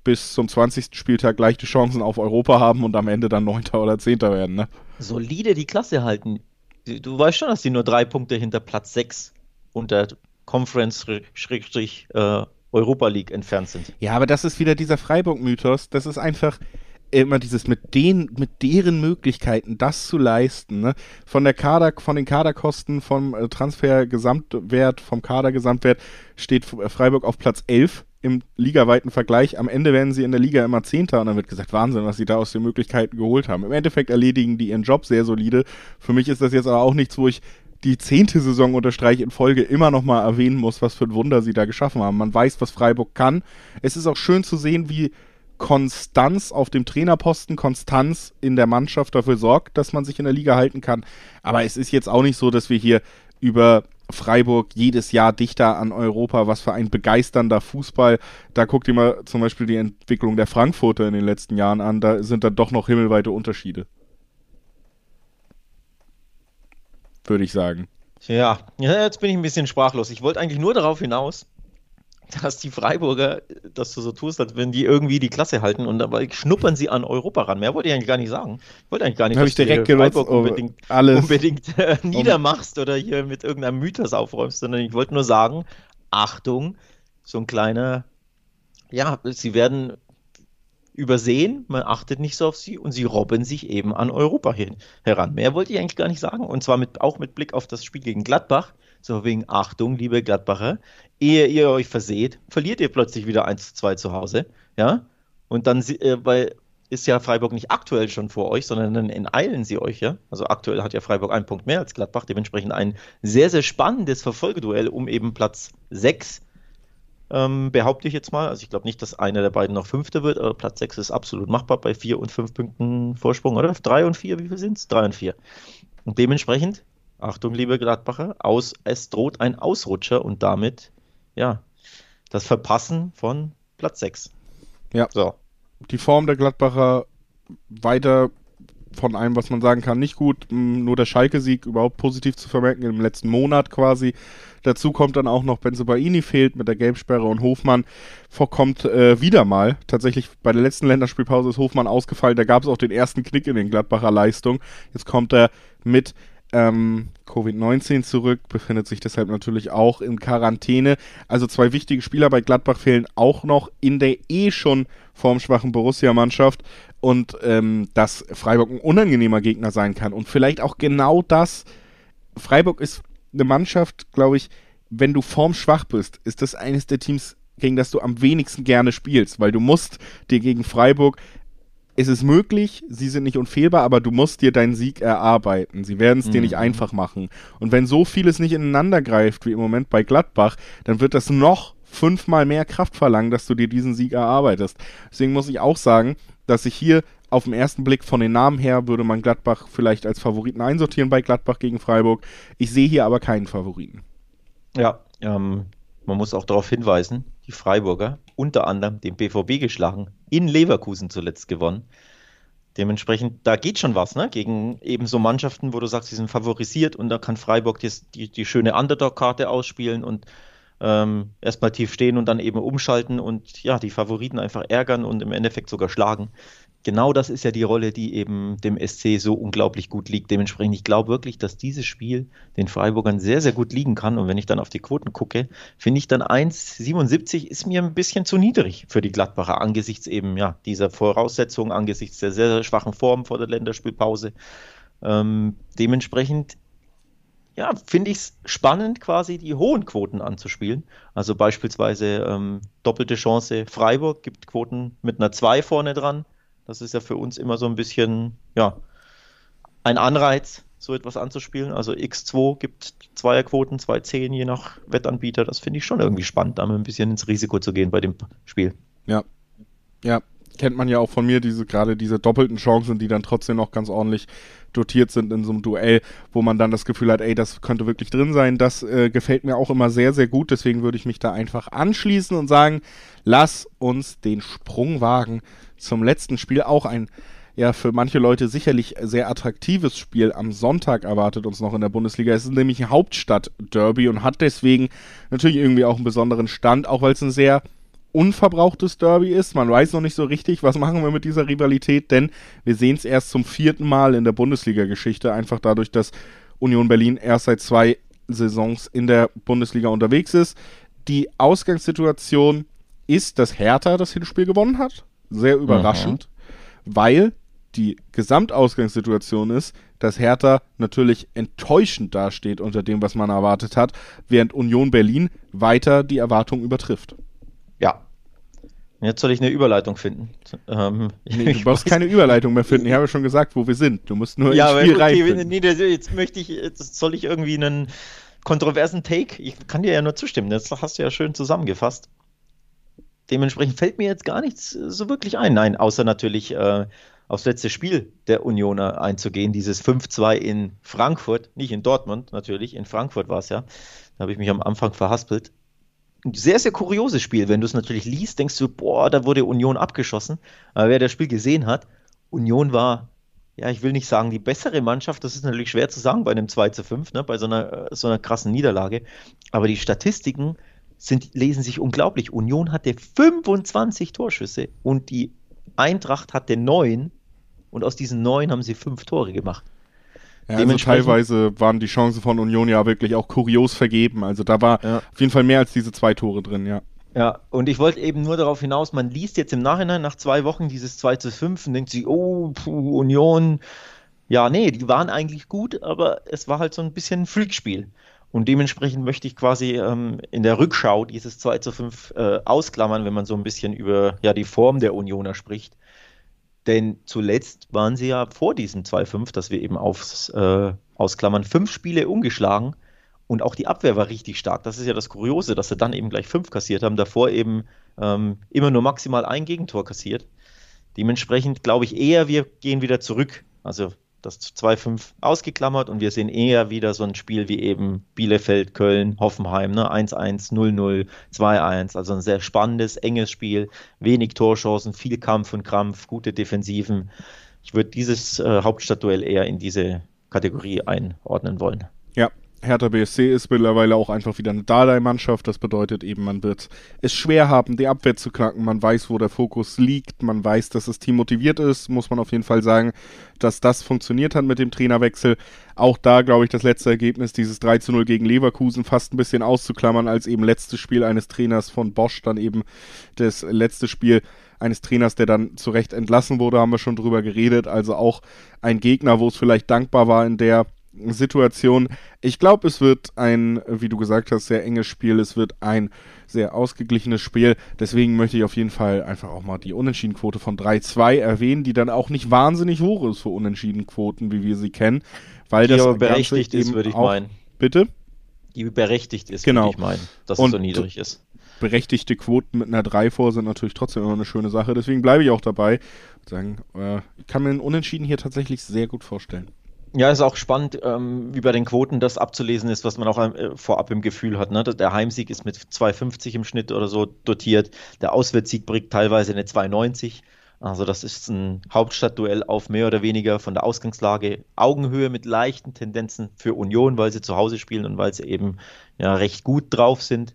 A: bis zum 20. Spieltag leichte Chancen auf Europa haben und am Ende dann Neunter oder Zehnter werden. Ne?
B: Solide die Klasse halten. Du weißt schon, dass die nur drei Punkte hinter Platz 6 unter Conference-Europa League entfernt sind.
A: Ja, aber das ist wieder dieser Freiburg-Mythos. Das ist einfach immer dieses mit den, mit deren Möglichkeiten, das zu leisten, ne? Von der Kader, von den Kaderkosten, vom äh, Transfer-Gesamtwert, vom Kader-Gesamtwert steht Freiburg auf Platz 11 im ligaweiten Vergleich. Am Ende werden sie in der Liga immer Zehnter und dann wird gesagt, Wahnsinn, was sie da aus den Möglichkeiten geholt haben. Im Endeffekt erledigen die ihren Job sehr solide. Für mich ist das jetzt aber auch nichts, wo ich die zehnte Saison unterstreiche in Folge immer noch mal erwähnen muss, was für ein Wunder sie da geschaffen haben. Man weiß, was Freiburg kann. Es ist auch schön zu sehen, wie Konstanz auf dem Trainerposten, Konstanz in der Mannschaft dafür sorgt, dass man sich in der Liga halten kann. Aber es ist jetzt auch nicht so, dass wir hier über Freiburg jedes Jahr dichter an Europa. Was für ein begeisternder Fußball. Da guckt ihr mal zum Beispiel die Entwicklung der Frankfurter in den letzten Jahren an. Da sind dann doch noch himmelweite Unterschiede. Würde ich sagen.
B: Ja, jetzt bin ich ein bisschen sprachlos. Ich wollte eigentlich nur darauf hinaus, dass die Freiburger, dass du so tust, als wenn die irgendwie die Klasse halten und dabei schnuppern sie an Europa ran. Mehr wollte ich eigentlich gar nicht sagen. Ich wollte eigentlich gar nicht,
A: Hab dass
B: du
A: Freiburg
B: oh, unbedingt, alles unbedingt äh, niedermachst oder hier mit irgendeinem Mythos aufräumst, sondern ich wollte nur sagen, Achtung, so ein kleiner, ja, sie werden übersehen, man achtet nicht so auf sie und sie robben sich eben an Europa hin, heran. Mehr wollte ich eigentlich gar nicht sagen und zwar mit, auch mit Blick auf das Spiel gegen Gladbach so wegen Achtung, liebe Gladbacher, ehe ihr euch verseht, verliert ihr plötzlich wieder 1 zu 2 zu Hause, ja, und dann, äh, weil ist ja Freiburg nicht aktuell schon vor euch, sondern dann enteilen sie euch ja. Also aktuell hat ja Freiburg einen Punkt mehr als Gladbach, dementsprechend ein sehr, sehr spannendes Verfolgeduell um eben Platz 6, ähm, behaupte ich jetzt mal. Also ich glaube nicht, dass einer der beiden noch Fünfter wird, aber Platz 6 ist absolut machbar bei 4 und 5 Punkten Vorsprung, oder? 3 und 4, wie viel sind es? 3 und 4. Und dementsprechend Achtung, liebe Gladbacher, aus, es droht ein Ausrutscher und damit, ja, das Verpassen von Platz 6.
A: Ja. So. Die Form der Gladbacher weiter von allem, was man sagen kann, nicht gut. Nur der Schalke-Sieg überhaupt positiv zu vermerken im letzten Monat quasi. Dazu kommt dann auch noch Benzobaini fehlt mit der Gelbsperre und Hofmann vorkommt äh, wieder mal. Tatsächlich bei der letzten Länderspielpause ist Hofmann ausgefallen. Da gab es auch den ersten Knick in den Gladbacher Leistungen. Jetzt kommt er mit ähm, Covid-19 zurück, befindet sich deshalb natürlich auch in Quarantäne. Also zwei wichtige Spieler bei Gladbach fehlen auch noch in der eh schon formschwachen Borussia-Mannschaft und ähm, dass Freiburg ein unangenehmer Gegner sein kann. Und vielleicht auch genau das. Freiburg ist eine Mannschaft, glaube ich, wenn du formschwach bist, ist das eines der Teams, gegen das du am wenigsten gerne spielst, weil du musst dir gegen Freiburg es ist möglich, sie sind nicht unfehlbar, aber du musst dir deinen Sieg erarbeiten. Sie werden es mhm. dir nicht mhm. einfach machen. Und wenn so vieles nicht ineinander greift, wie im Moment bei Gladbach, dann wird das noch fünfmal mehr Kraft verlangen, dass du dir diesen Sieg erarbeitest. Deswegen muss ich auch sagen, dass ich hier auf den ersten Blick von den Namen her würde man Gladbach vielleicht als Favoriten einsortieren bei Gladbach gegen Freiburg. Ich sehe hier aber keinen Favoriten.
B: Ja, ähm, man muss auch darauf hinweisen, die Freiburger unter anderem den BVB geschlagen, in Leverkusen zuletzt gewonnen. Dementsprechend, da geht schon was, ne? Gegen eben so Mannschaften, wo du sagst, sie sind favorisiert und da kann Freiburg die, die, die schöne Underdog-Karte ausspielen und ähm, erstmal tief stehen und dann eben umschalten und ja, die Favoriten einfach ärgern und im Endeffekt sogar schlagen genau das ist ja die Rolle, die eben dem SC so unglaublich gut liegt. Dementsprechend, ich glaube wirklich, dass dieses Spiel den Freiburgern sehr, sehr gut liegen kann. Und wenn ich dann auf die Quoten gucke, finde ich dann 1,77 ist mir ein bisschen zu niedrig für die Gladbacher angesichts eben ja dieser Voraussetzungen, angesichts der sehr, sehr schwachen Form vor der Länderspielpause. Ähm, dementsprechend ja, finde ich es spannend, quasi die hohen Quoten anzuspielen. Also beispielsweise ähm, doppelte Chance Freiburg gibt Quoten mit einer 2 vorne dran. Das ist ja für uns immer so ein bisschen, ja, ein Anreiz, so etwas anzuspielen. Also X2 gibt Zweierquoten, 2,10 je nach Wettanbieter. Das finde ich schon irgendwie spannend, da mal ein bisschen ins Risiko zu gehen bei dem Spiel.
A: Ja. Ja, kennt man ja auch von mir, diese gerade diese doppelten Chancen, die dann trotzdem noch ganz ordentlich dotiert sind in so einem Duell, wo man dann das Gefühl hat, ey, das könnte wirklich drin sein. Das äh, gefällt mir auch immer sehr, sehr gut. Deswegen würde ich mich da einfach anschließen und sagen, lass uns den Sprung wagen zum letzten Spiel. Auch ein ja für manche Leute sicherlich sehr attraktives Spiel am Sonntag erwartet uns noch in der Bundesliga. Es ist nämlich ein Hauptstadt-Derby und hat deswegen natürlich irgendwie auch einen besonderen Stand, auch weil es ein sehr unverbrauchtes Derby ist. Man weiß noch nicht so richtig, was machen wir mit dieser Rivalität, denn wir sehen es erst zum vierten Mal in der Bundesliga-Geschichte, einfach dadurch, dass Union Berlin erst seit zwei Saisons in der Bundesliga unterwegs ist. Die Ausgangssituation ist, dass Hertha das Hinspiel gewonnen hat. Sehr überraschend, mhm. weil die Gesamtausgangssituation ist, dass Hertha natürlich enttäuschend dasteht unter dem, was man erwartet hat, während Union Berlin weiter die Erwartung übertrifft.
B: Jetzt soll ich eine Überleitung finden.
A: Ähm, nee, [laughs] du brauchst keine Überleitung mehr finden. Ich habe schon gesagt, wo wir sind. Du musst nur ja, ins Spiel okay, rein.
B: Nee, jetzt möchte ich, jetzt soll ich irgendwie einen kontroversen Take. Ich kann dir ja nur zustimmen. Das hast du ja schön zusammengefasst. Dementsprechend fällt mir jetzt gar nichts so wirklich ein. Nein, außer natürlich äh, aufs letzte Spiel der Unioner einzugehen. Dieses 5-2 in Frankfurt, nicht in Dortmund natürlich, in Frankfurt war es ja. Da habe ich mich am Anfang verhaspelt ein sehr, sehr kurioses Spiel. Wenn du es natürlich liest, denkst du, boah, da wurde Union abgeschossen. Aber wer das Spiel gesehen hat, Union war, ja, ich will nicht sagen die bessere Mannschaft, das ist natürlich schwer zu sagen bei einem 2 zu 5, ne, bei so einer, so einer krassen Niederlage. Aber die Statistiken sind, lesen sich unglaublich. Union hatte 25 Torschüsse und die Eintracht hatte 9 und aus diesen 9 haben sie 5 Tore gemacht.
A: Ja, also teilweise waren die Chancen von Union ja wirklich auch kurios vergeben. Also da war ja. auf jeden Fall mehr als diese zwei Tore drin, ja.
B: Ja, und ich wollte eben nur darauf hinaus, man liest jetzt im Nachhinein nach zwei Wochen dieses 2 zu 5 und denkt sich, oh, puh, Union. Ja, nee, die waren eigentlich gut, aber es war halt so ein bisschen ein Freakspiel. Und dementsprechend möchte ich quasi ähm, in der Rückschau dieses 2 zu 5 äh, ausklammern, wenn man so ein bisschen über ja, die Form der Unioner spricht. Denn zuletzt waren sie ja vor diesem 2-5, das wir eben aufs, äh, ausklammern, fünf Spiele umgeschlagen und auch die Abwehr war richtig stark. Das ist ja das Kuriose, dass sie dann eben gleich fünf kassiert haben, davor eben ähm, immer nur maximal ein Gegentor kassiert. Dementsprechend glaube ich eher, wir gehen wieder zurück. Also das 2-5 ausgeklammert und wir sehen eher wieder so ein Spiel wie eben Bielefeld, Köln, Hoffenheim, ne? 1-1, 0-0, 2-1. Also ein sehr spannendes, enges Spiel, wenig Torchancen, viel Kampf und Krampf, gute Defensiven. Ich würde dieses äh, Hauptstadtduell eher in diese Kategorie einordnen wollen.
A: Ja, Hertha BSC ist mittlerweile auch einfach wieder eine Dardai-Mannschaft. Das bedeutet eben, man wird es schwer haben, die Abwehr zu knacken. Man weiß, wo der Fokus liegt. Man weiß, dass das Team motiviert ist. Muss man auf jeden Fall sagen, dass das funktioniert hat mit dem Trainerwechsel. Auch da, glaube ich, das letzte Ergebnis, dieses 3 zu 0 gegen Leverkusen, fast ein bisschen auszuklammern, als eben letztes Spiel eines Trainers von Bosch, dann eben das letzte Spiel eines Trainers, der dann zu Recht entlassen wurde, haben wir schon drüber geredet. Also auch ein Gegner, wo es vielleicht dankbar war in der Situation. Ich glaube, es wird ein, wie du gesagt hast, sehr enges Spiel. Es wird ein sehr ausgeglichenes Spiel. Deswegen möchte ich auf jeden Fall einfach auch mal die Unentschiedenquote von 3-2 erwähnen, die dann auch nicht wahnsinnig hoch ist für Unentschiedenquoten, wie wir sie kennen. Weil die das
B: aber berechtigt ist, würde ich meinen.
A: Bitte?
B: Die berechtigt ist,
A: genau.
B: würde ich meinen, dass
A: Und
B: es so niedrig ist.
A: Berechtigte Quoten mit einer 3 vor sind natürlich trotzdem immer eine schöne Sache. Deswegen bleibe ich auch dabei. Sagen, äh, ich kann mir einen Unentschieden hier tatsächlich sehr gut vorstellen.
B: Ja, ist auch spannend, ähm, wie bei den Quoten das abzulesen ist, was man auch äh, vorab im Gefühl hat. Ne? Der Heimsieg ist mit 2,50 im Schnitt oder so dotiert. Der Auswärtssieg bringt teilweise eine 2,90. Also das ist ein Hauptstadtduell auf mehr oder weniger von der Ausgangslage Augenhöhe mit leichten Tendenzen für Union, weil sie zu Hause spielen und weil sie eben ja recht gut drauf sind.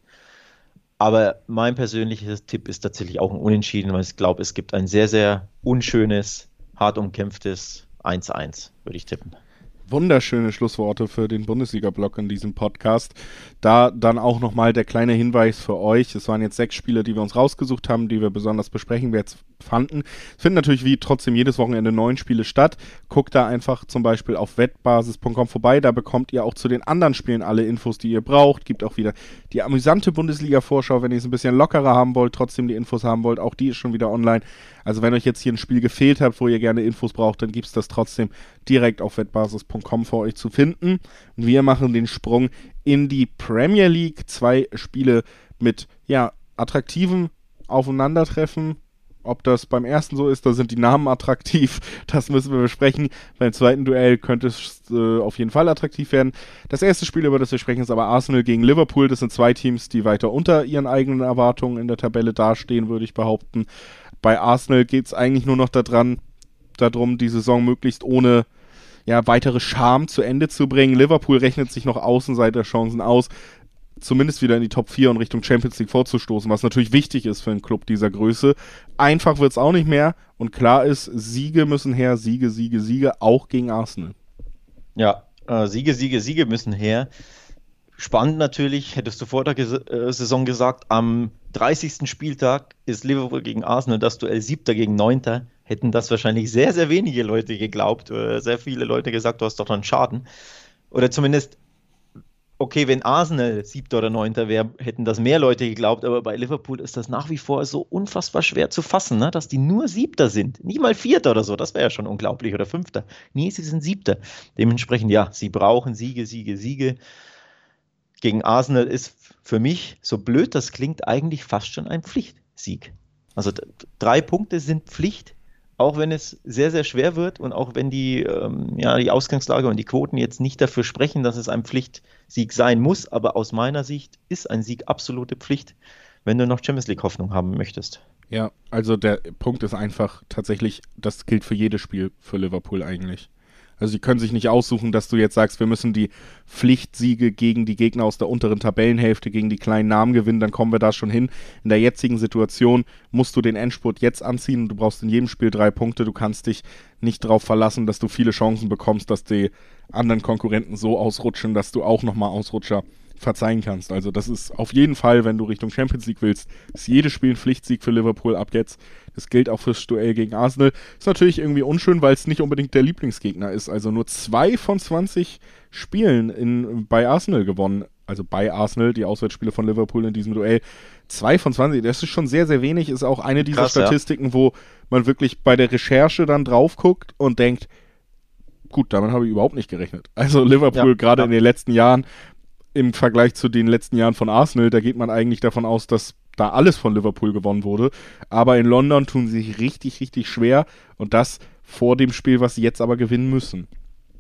B: Aber mein persönlicher Tipp ist tatsächlich auch ein Unentschieden, weil ich glaube, es gibt ein sehr, sehr unschönes, hart umkämpftes 1-1, würde ich tippen
A: wunderschöne Schlussworte für den Bundesliga-Block in diesem Podcast. Da dann auch nochmal der kleine Hinweis für euch. Es waren jetzt sechs Spiele, die wir uns rausgesucht haben, die wir besonders besprechen wir jetzt fanden. Es finden natürlich wie trotzdem jedes Wochenende neun Spiele statt. Guckt da einfach zum Beispiel auf wettbasis.com vorbei. Da bekommt ihr auch zu den anderen Spielen alle Infos, die ihr braucht. Gibt auch wieder die amüsante Bundesliga-Vorschau, wenn ihr es ein bisschen lockerer haben wollt, trotzdem die Infos haben wollt. Auch die ist schon wieder online. Also wenn euch jetzt hier ein Spiel gefehlt hat, wo ihr gerne Infos braucht, dann gibt es das trotzdem direkt auf wettbasis.com für euch zu finden. Wir machen den Sprung in die Premier League. Zwei Spiele mit ja, attraktiven Aufeinandertreffen. Ob das beim ersten so ist, da sind die Namen attraktiv, [laughs] das müssen wir besprechen. Beim zweiten Duell könnte es äh, auf jeden Fall attraktiv werden. Das erste Spiel, über das wir sprechen, ist aber Arsenal gegen Liverpool. Das sind zwei Teams, die weiter unter ihren eigenen Erwartungen in der Tabelle dastehen, würde ich behaupten bei Arsenal geht es eigentlich nur noch daran, darum, die Saison möglichst ohne ja, weitere Scham zu Ende zu bringen. Liverpool rechnet sich noch Außenseiterchancen aus, zumindest wieder in die Top 4 und Richtung Champions League vorzustoßen, was natürlich wichtig ist für einen Club dieser Größe. Einfach wird es auch nicht mehr und klar ist, Siege müssen her, Siege, Siege, Siege, auch gegen Arsenal.
B: Ja, äh, Siege, Siege, Siege müssen her. Spannend natürlich, hättest du vor der Ges äh, Saison gesagt, am 30. Spieltag ist Liverpool gegen Arsenal das Duell siebter gegen neunter. Hätten das wahrscheinlich sehr, sehr wenige Leute geglaubt. Oder sehr viele Leute gesagt, du hast doch einen Schaden. Oder zumindest, okay, wenn Arsenal siebter oder neunter wäre, hätten das mehr Leute geglaubt. Aber bei Liverpool ist das nach wie vor so unfassbar schwer zu fassen, ne? dass die nur siebter sind. Nicht mal vierter oder so, das wäre ja schon unglaublich. Oder fünfter. Nee, sie sind siebter. Dementsprechend, ja, sie brauchen Siege, Siege, Siege gegen Arsenal ist für mich, so blöd das klingt, eigentlich fast schon ein Pflichtsieg. Also drei Punkte sind Pflicht, auch wenn es sehr, sehr schwer wird und auch wenn die, ähm, ja, die Ausgangslage und die Quoten jetzt nicht dafür sprechen, dass es ein Pflichtsieg sein muss. Aber aus meiner Sicht ist ein Sieg absolute Pflicht, wenn du noch Champions League Hoffnung haben möchtest.
A: Ja, also der Punkt ist einfach tatsächlich, das gilt für jedes Spiel für Liverpool eigentlich. Also sie können sich nicht aussuchen, dass du jetzt sagst, wir müssen die Pflichtsiege gegen die Gegner aus der unteren Tabellenhälfte, gegen die kleinen Namen gewinnen, dann kommen wir da schon hin. In der jetzigen Situation musst du den Endspurt jetzt anziehen und du brauchst in jedem Spiel drei Punkte. Du kannst dich nicht darauf verlassen, dass du viele Chancen bekommst, dass die anderen Konkurrenten so ausrutschen, dass du auch nochmal Ausrutscher verzeihen kannst. Also das ist auf jeden Fall, wenn du Richtung Champions League willst, ist jedes Spiel ein Pflichtsieg für Liverpool ab jetzt. Das gilt auch fürs Duell gegen Arsenal. Ist natürlich irgendwie unschön, weil es nicht unbedingt der Lieblingsgegner ist. Also nur zwei von 20 Spielen in, bei Arsenal gewonnen. Also bei Arsenal, die Auswärtsspiele von Liverpool in diesem Duell. Zwei von 20, das ist schon sehr, sehr wenig. Ist auch eine dieser Krass, Statistiken, ja. wo man wirklich bei der Recherche dann drauf guckt und denkt, gut, damit habe ich überhaupt nicht gerechnet. Also Liverpool ja, gerade ja. in den letzten Jahren im Vergleich zu den letzten Jahren von Arsenal, da geht man eigentlich davon aus, dass da alles von Liverpool gewonnen wurde. Aber in London tun sie sich richtig, richtig schwer und das vor dem Spiel, was sie jetzt aber gewinnen müssen.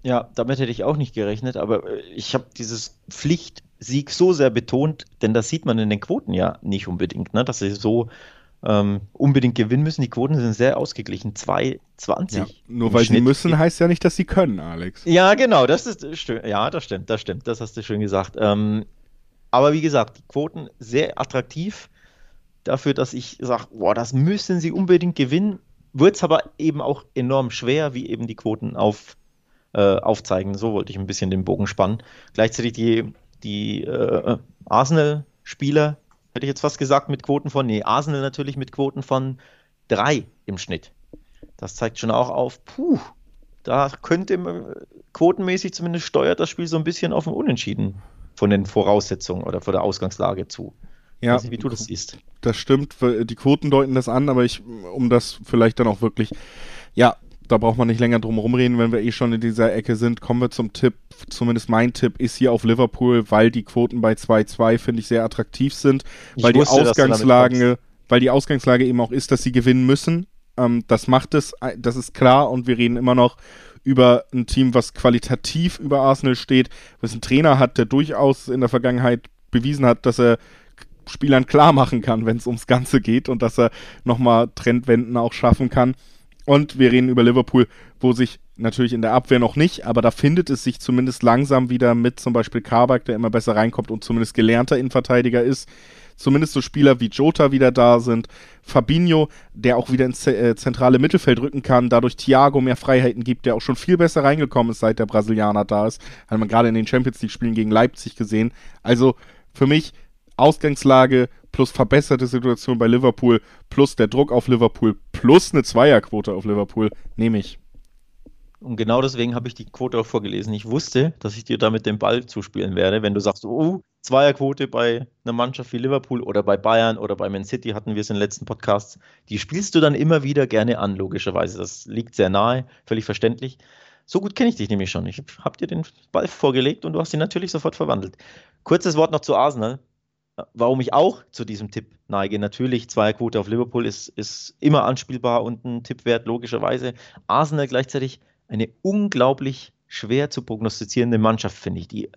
B: Ja, damit hätte ich auch nicht gerechnet, aber äh, ich habe dieses Pflichtsieg so sehr betont, denn das sieht man in den Quoten ja nicht unbedingt, ne? dass sie so ähm, unbedingt gewinnen müssen. Die Quoten sind sehr ausgeglichen. 2,20.
A: Ja, nur weil Schnitt. sie müssen, heißt ja nicht, dass sie können, Alex.
B: Ja, genau, das ist ja, das stimmt, das stimmt, das hast du schön gesagt. Ähm, aber wie gesagt, die Quoten sehr attraktiv dafür, dass ich sage, boah, das müssen sie unbedingt gewinnen. Wird es aber eben auch enorm schwer, wie eben die Quoten auf, äh, aufzeigen. So wollte ich ein bisschen den Bogen spannen. Gleichzeitig die, die äh, Arsenal-Spieler hätte ich jetzt fast gesagt, mit Quoten von, nee, Arsenal natürlich mit Quoten von drei im Schnitt. Das zeigt schon auch auf, puh, da könnte quotenmäßig zumindest steuert das Spiel so ein bisschen auf ein Unentschieden von den Voraussetzungen oder von der Ausgangslage zu.
A: Ja, nicht, wie du das siehst. Das stimmt, die Quoten deuten das an, aber ich, um das vielleicht dann auch wirklich, ja, da braucht man nicht länger drum rumreden, wenn wir eh schon in dieser Ecke sind. Kommen wir zum Tipp. Zumindest mein Tipp ist hier auf Liverpool, weil die Quoten bei 2-2 finde ich sehr attraktiv sind, ich weil wusste, die Ausgangslage, weil die Ausgangslage eben auch ist, dass sie gewinnen müssen. Ähm, das macht es, das ist klar und wir reden immer noch über ein Team, was qualitativ über Arsenal steht, was einen Trainer hat, der durchaus in der Vergangenheit bewiesen hat, dass er Spielern klar machen kann, wenn es ums Ganze geht und dass er nochmal Trendwenden auch schaffen kann. Und wir reden über Liverpool, wo sich natürlich in der Abwehr noch nicht, aber da findet es sich zumindest langsam wieder mit zum Beispiel Kabak, der immer besser reinkommt und zumindest gelernter Innenverteidiger ist. Zumindest so Spieler wie Jota wieder da sind. Fabinho, der auch wieder ins äh, zentrale Mittelfeld rücken kann, dadurch Thiago mehr Freiheiten gibt, der auch schon viel besser reingekommen ist, seit der Brasilianer da ist. Hat man gerade in den Champions League-Spielen gegen Leipzig gesehen. Also für mich Ausgangslage plus verbesserte Situation bei Liverpool plus der Druck auf Liverpool plus eine Zweierquote auf Liverpool nehme ich.
B: Und genau deswegen habe ich die Quote auch vorgelesen. Ich wusste, dass ich dir damit den Ball zuspielen werde. Wenn du sagst, oh, Zweierquote bei einer Mannschaft wie Liverpool oder bei Bayern oder bei Man City hatten wir es in den letzten Podcasts, die spielst du dann immer wieder gerne an, logischerweise. Das liegt sehr nahe, völlig verständlich. So gut kenne ich dich nämlich schon. Ich habe dir den Ball vorgelegt und du hast ihn natürlich sofort verwandelt. Kurzes Wort noch zu Arsenal. Warum ich auch zu diesem Tipp neige. Natürlich, Zweierquote auf Liverpool ist, ist immer anspielbar und ein Tipp wert, logischerweise. Arsenal gleichzeitig eine unglaublich schwer zu prognostizierende Mannschaft, finde ich, die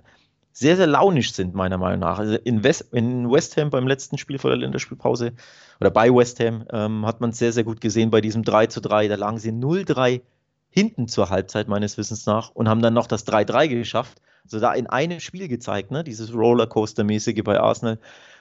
B: sehr, sehr launisch sind, meiner Meinung nach. Also in West, in West Ham beim letzten Spiel vor der Länderspielpause oder bei West Ham ähm, hat man es sehr, sehr gut gesehen bei diesem 3 zu 3. Da lagen sie 0-3 hinten zur Halbzeit meines Wissens nach und haben dann noch das 3-3 geschafft. Also da in einem Spiel gezeigt, ne, dieses Rollercoaster-mäßige bei Arsenal.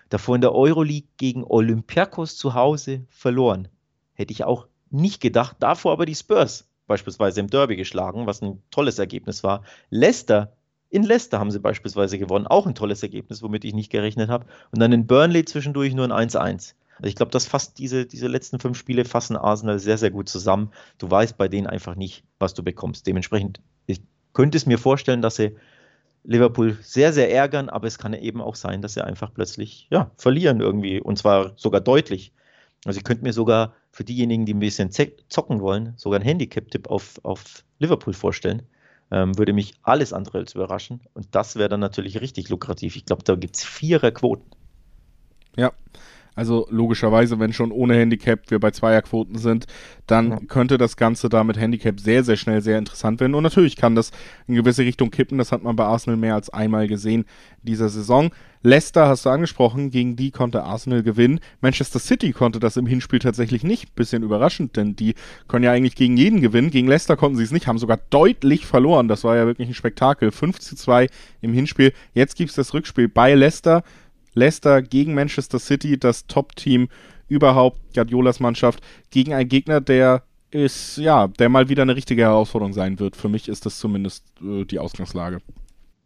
B: Davor in der Euroleague gegen Olympiakos zu Hause verloren. Hätte ich auch nicht gedacht. Davor aber die Spurs beispielsweise im Derby geschlagen, was ein tolles Ergebnis war. Leicester, in Leicester haben sie beispielsweise gewonnen, auch ein tolles Ergebnis, womit ich nicht gerechnet habe. Und dann in Burnley zwischendurch nur ein 1-1. Also ich glaube, das fasst diese, diese letzten fünf Spiele fassen Arsenal sehr, sehr gut zusammen. Du weißt bei denen einfach nicht, was du bekommst. Dementsprechend, ich könnte es mir vorstellen, dass sie Liverpool sehr, sehr ärgern, aber es kann eben auch sein, dass sie einfach plötzlich ja, verlieren irgendwie und zwar sogar deutlich. Also ich könnte mir sogar für diejenigen, die ein bisschen zocken wollen, sogar ein Handicap-Tipp auf, auf Liverpool vorstellen. Ähm, würde mich alles andere als überraschen. Und das wäre dann natürlich richtig lukrativ. Ich glaube, da gibt es vierer Quoten.
A: Ja, also logischerweise, wenn schon ohne Handicap wir bei Zweierquoten sind, dann ja. könnte das Ganze da mit Handicap sehr, sehr schnell sehr interessant werden. Und natürlich kann das in gewisse Richtung kippen. Das hat man bei Arsenal mehr als einmal gesehen dieser Saison. Leicester hast du angesprochen, gegen die konnte Arsenal gewinnen. Manchester City konnte das im Hinspiel tatsächlich nicht. Bisschen überraschend, denn die können ja eigentlich gegen jeden gewinnen. Gegen Leicester konnten sie es nicht, haben sogar deutlich verloren. Das war ja wirklich ein Spektakel. 5 zu 2 im Hinspiel. Jetzt gibt es das Rückspiel bei Leicester. Leicester gegen Manchester City, das Top-Team überhaupt, Guardiolas Mannschaft, gegen einen Gegner, der ist, ja, der mal wieder eine richtige Herausforderung sein wird. Für mich ist das zumindest äh, die Ausgangslage.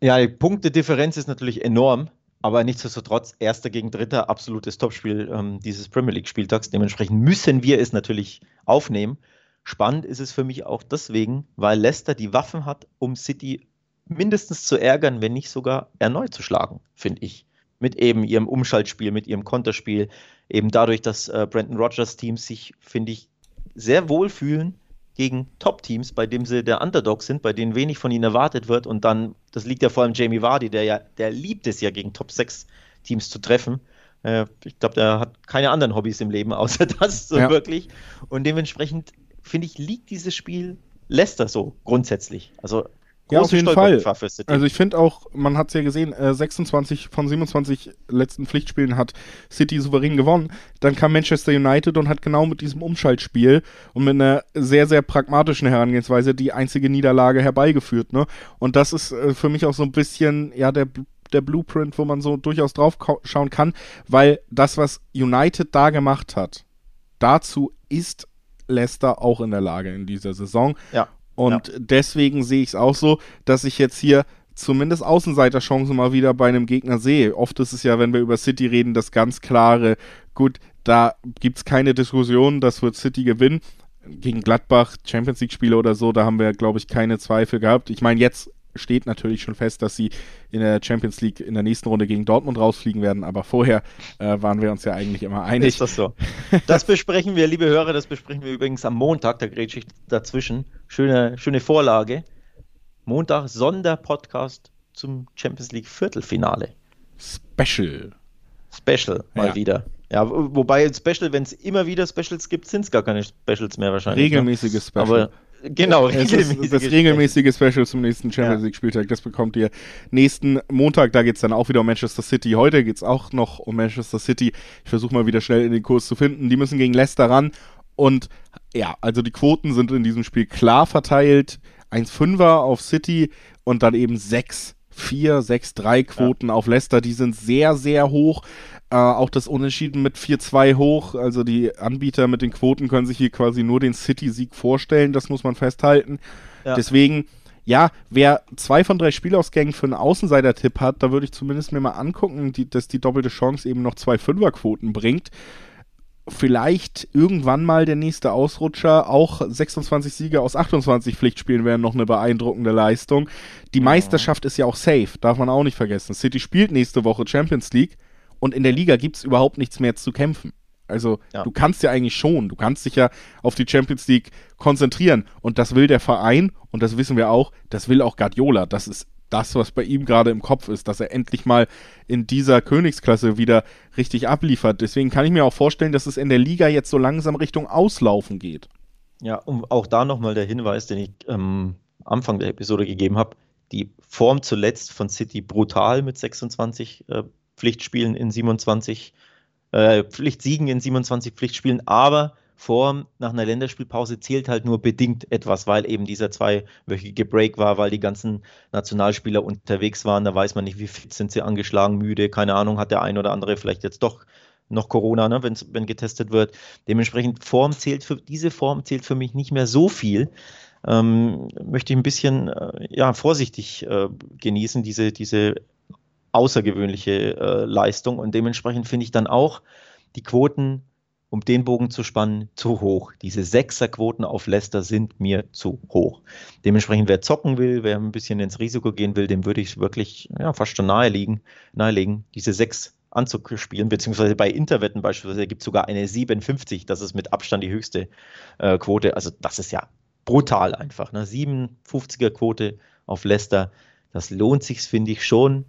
B: Ja, die Punktedifferenz ist natürlich enorm, aber nichtsdestotrotz, erster gegen dritter, absolutes Topspiel ähm, dieses Premier League-Spieltags. Dementsprechend müssen wir es natürlich aufnehmen. Spannend ist es für mich auch deswegen, weil Leicester die Waffen hat, um City mindestens zu ärgern, wenn nicht sogar erneut zu schlagen, finde ich mit eben ihrem Umschaltspiel, mit ihrem Konterspiel, eben dadurch, dass äh, Brandon Rogers Teams sich, finde ich, sehr wohl fühlen gegen Top-Teams, bei denen sie der Underdog sind, bei denen wenig von ihnen erwartet wird und dann, das liegt ja vor allem Jamie Vardy, der ja, der liebt es ja gegen Top-6-Teams zu treffen. Äh, ich glaube, der hat keine anderen Hobbys im Leben [laughs] außer das so ja. wirklich und dementsprechend, finde ich, liegt dieses Spiel Leicester so grundsätzlich. Also
A: ja, auf jeden Fall. Also ich finde auch, man hat es ja gesehen, äh, 26 von 27 letzten Pflichtspielen hat City souverän gewonnen. Dann kam Manchester United und hat genau mit diesem Umschaltspiel und mit einer sehr, sehr pragmatischen Herangehensweise die einzige Niederlage herbeigeführt. Ne? Und das ist äh, für mich auch so ein bisschen, ja, der der Blueprint, wo man so durchaus drauf schauen kann, weil das, was United da gemacht hat, dazu ist Leicester auch in der Lage in dieser Saison.
B: Ja.
A: Und ja. deswegen sehe ich es auch so, dass ich jetzt hier zumindest Außenseiterchancen mal wieder bei einem Gegner sehe. Oft ist es ja, wenn wir über City reden, das ganz klare, gut, da gibt es keine Diskussion, das wird City gewinnen. Gegen Gladbach, Champions League-Spiele oder so, da haben wir, glaube ich, keine Zweifel gehabt. Ich meine, jetzt steht natürlich schon fest, dass sie in der Champions League in der nächsten Runde gegen Dortmund rausfliegen werden, aber vorher äh, waren wir uns ja eigentlich immer einig.
B: Ist das so? Das [laughs] besprechen wir, liebe Hörer, das besprechen wir übrigens am Montag, da grätsche ich dazwischen. Schöne, schöne Vorlage. Montag Sonderpodcast zum Champions League Viertelfinale.
A: Special.
B: Special, mal ja. wieder. Ja, wobei Special, wenn es immer wieder Specials gibt, sind es gar keine Specials mehr wahrscheinlich.
A: Ne? Regelmäßige ne? Special.
B: Aber Genau,
A: regelmäßige das regelmäßige Special zum nächsten Champions League Spieltag. Das bekommt ihr nächsten Montag. Da geht es dann auch wieder um Manchester City. Heute geht es auch noch um Manchester City. Ich versuche mal wieder schnell in den Kurs zu finden. Die müssen gegen Leicester ran. Und ja, also die Quoten sind in diesem Spiel klar verteilt. 1,5er auf City und dann eben 6 4, 6, 3 Quoten ja. auf Leicester, die sind sehr, sehr hoch. Äh, auch das Unentschieden mit 4-2 hoch. Also die Anbieter mit den Quoten können sich hier quasi nur den City-Sieg vorstellen, das muss man festhalten. Ja. Deswegen, ja, wer zwei von drei Spielausgängen für einen Außenseiter-Tipp hat, da würde ich zumindest mir mal angucken, die, dass die doppelte Chance eben noch zwei Fünferquoten bringt vielleicht irgendwann mal der nächste Ausrutscher. Auch 26 Siege aus 28 Pflichtspielen wären noch eine beeindruckende Leistung. Die mhm. Meisterschaft ist ja auch safe, darf man auch nicht vergessen. City spielt nächste Woche Champions League und in der Liga gibt es überhaupt nichts mehr zu kämpfen. Also ja. du kannst ja eigentlich schon, du kannst dich ja auf die Champions League konzentrieren und das will der Verein und das wissen wir auch, das will auch Guardiola. Das ist das, was bei ihm gerade im Kopf ist, dass er endlich mal in dieser Königsklasse wieder richtig abliefert. Deswegen kann ich mir auch vorstellen, dass es in der Liga jetzt so langsam Richtung Auslaufen geht.
B: Ja, und auch da nochmal der Hinweis, den ich ähm, Anfang der Episode gegeben habe. Die Form zuletzt von City brutal mit 26 äh, Pflichtspielen in 27, äh, Pflichtsiegen in 27 Pflichtspielen, aber Form nach einer Länderspielpause zählt halt nur bedingt etwas, weil eben dieser zweiwöchige Break war, weil die ganzen Nationalspieler unterwegs waren. Da weiß man nicht, wie fit sind sie angeschlagen, müde, keine Ahnung, hat der ein oder andere vielleicht jetzt doch noch Corona, ne, wenn getestet wird. Dementsprechend Form zählt für diese Form zählt für mich nicht mehr so viel. Ähm, möchte ich ein bisschen äh, ja, vorsichtig äh, genießen, diese, diese außergewöhnliche äh, Leistung. Und dementsprechend finde ich dann auch die Quoten um den Bogen zu spannen, zu hoch. Diese Sechserquoten auf Leicester sind mir zu hoch. Dementsprechend, wer zocken will, wer ein bisschen ins Risiko gehen will, dem würde ich wirklich ja, fast schon naheliegen, nahelegen, diese sechs anzuspielen, beziehungsweise bei Interwetten beispielsweise gibt es sogar eine 57, das ist mit Abstand die höchste äh, Quote. Also das ist ja brutal einfach. Ne? 57er Quote auf Leicester, das lohnt sich, finde ich schon